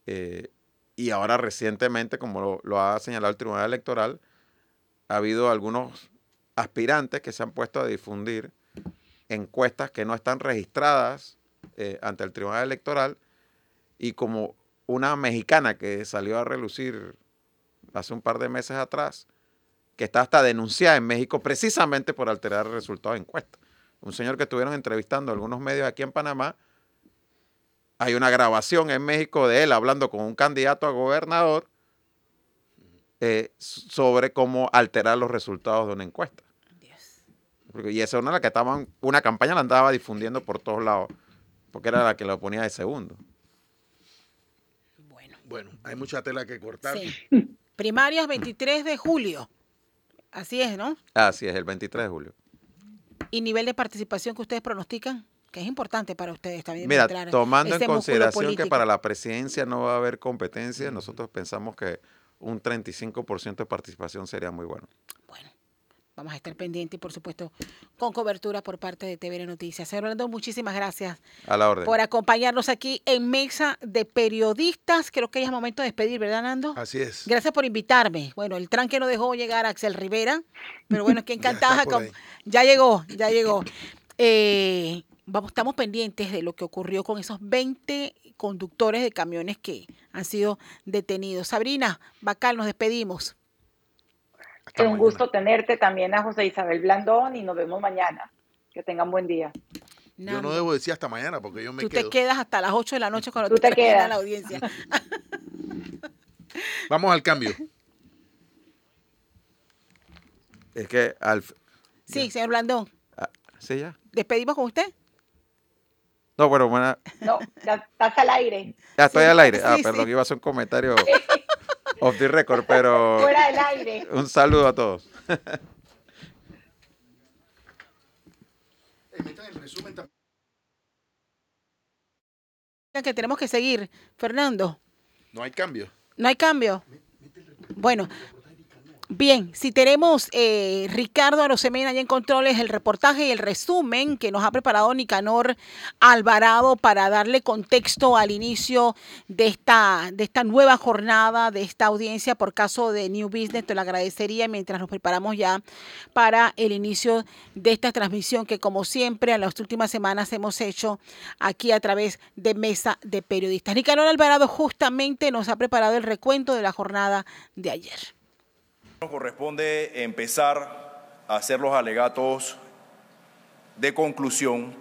Eh, y ahora recientemente, como lo, ha señalado el Tribunal Electoral, ha habido algunos aspirantes que se han puesto a difundir encuestas que no están registradas eh, ante el Tribunal Electoral y como una mexicana que salió a relucir hace un par de meses atrás, que está hasta denunciada en México precisamente por alterar el resultado de encuestas. Un señor que estuvieron entrevistando algunos medios aquí en Panamá hay una grabación en México de él hablando con un candidato a gobernador eh, sobre cómo alterar los resultados de una encuesta. Y esa es una de las que estaban, una campaña la andaba difundiendo por todos lados, porque era la que lo ponía de segundo. Bueno, bueno hay mucha tela que cortar. Sí. Primarias 23 de julio. Así es, ¿no? Así es, el 23 de julio. ¿Y nivel de participación que ustedes pronostican? que es importante para ustedes también. Mira, tomando en consideración que para la presidencia no va a haber competencia, nosotros pensamos que un 35% de participación sería muy bueno. Bueno, vamos a estar pendientes y por supuesto con cobertura por parte de TVN Noticias. Señor Orlando, muchísimas gracias a la orden. por acompañarnos aquí en Mesa de Periodistas. Creo que ya es momento de despedir, ¿verdad, Nando? Así es. Gracias por invitarme. Bueno, el tranque no dejó llegar a Axel Rivera, pero bueno, qué encantada. ya, ya llegó, ya llegó. Eh, vamos, estamos pendientes de lo que ocurrió con esos 20 conductores de camiones que han sido detenidos. Sabrina, Bacal, nos despedimos. Es un gusto tenerte también a José Isabel Blandón y nos vemos mañana. Que tengan buen día. Yo no debo decir hasta mañana porque yo me quedo. Tú te quedas hasta las 8 de la noche cuando tú, te, quedas en la audiencia. Vamos al cambio. Es que al... Sí, señor Blandón. Ah, ¿Sí ya? ¿Despedimos con usted? No, bueno, buena. No, ya estás al aire. Ya estoy al aire. Ah, perdón, iba a hacer un comentario off the record, pero. Fuera del aire. Un saludo a todos. que tenemos que seguir, Fernando. No hay cambio. No hay cambio. Bueno, Bien, si tenemos eh, Ricardo Arosemena ya en controles, el reportaje y el resumen que nos ha preparado Nicanor Alvarado para darle contexto al inicio de esta, de esta nueva jornada, de esta audiencia por caso de New Business, te lo agradecería mientras nos preparamos ya para el inicio de esta transmisión que como siempre en las últimas semanas hemos hecho aquí a través de Mesa de Periodistas. Nicanor Alvarado justamente nos ha preparado el recuento de la jornada de ayer. Nos corresponde empezar a hacer los alegatos de conclusión.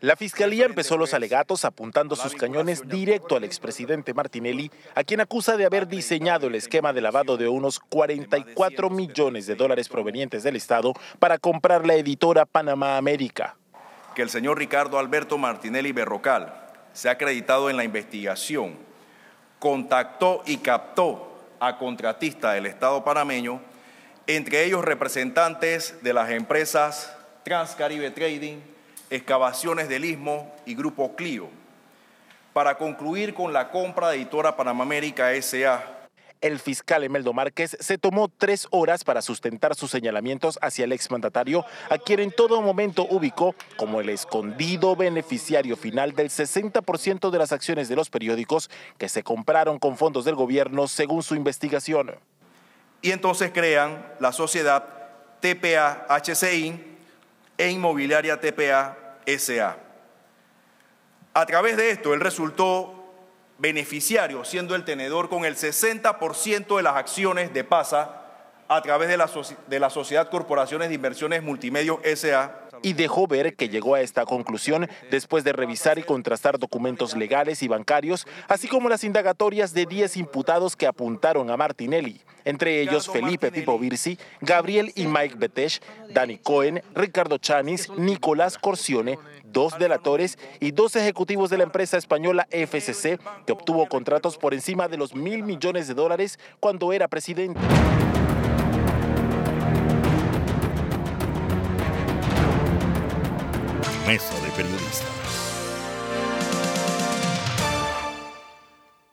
La fiscalía empezó los alegatos apuntando sus cañones directo al expresidente Martinelli, a quien acusa de haber diseñado el esquema de lavado de unos 44 millones de dólares provenientes del Estado para comprar la editora Panamá América. Que el señor Ricardo Alberto Martinelli Berrocal se ha acreditado en la investigación, contactó y captó a contratistas del Estado panameño, entre ellos representantes de las empresas Transcaribe Trading, Excavaciones del Istmo y Grupo Clio, para concluir con la compra de Editora Panamá América S.A., el fiscal Emeldo Márquez se tomó tres horas para sustentar sus señalamientos hacia el exmandatario, a quien en todo momento ubicó como el escondido beneficiario final del 60% de las acciones de los periódicos que se compraron con fondos del gobierno según su investigación. Y entonces crean la sociedad TPA HCI e Inmobiliaria TPA SA. A través de esto, él resultó beneficiario, siendo el tenedor con el 60% de las acciones de PASA, a través de la, de la Sociedad Corporaciones de Inversiones Multimedios S.A. Y dejó ver que llegó a esta conclusión después de revisar y contrastar documentos legales y bancarios, así como las indagatorias de 10 imputados que apuntaron a Martinelli, entre ellos Felipe Pipo Virsi, Gabriel y Mike Betesh, Danny Cohen, Ricardo Chanis, Nicolás Corsione, dos delatores y dos ejecutivos de la empresa española FCC, que obtuvo contratos por encima de los mil millones de dólares cuando era presidente.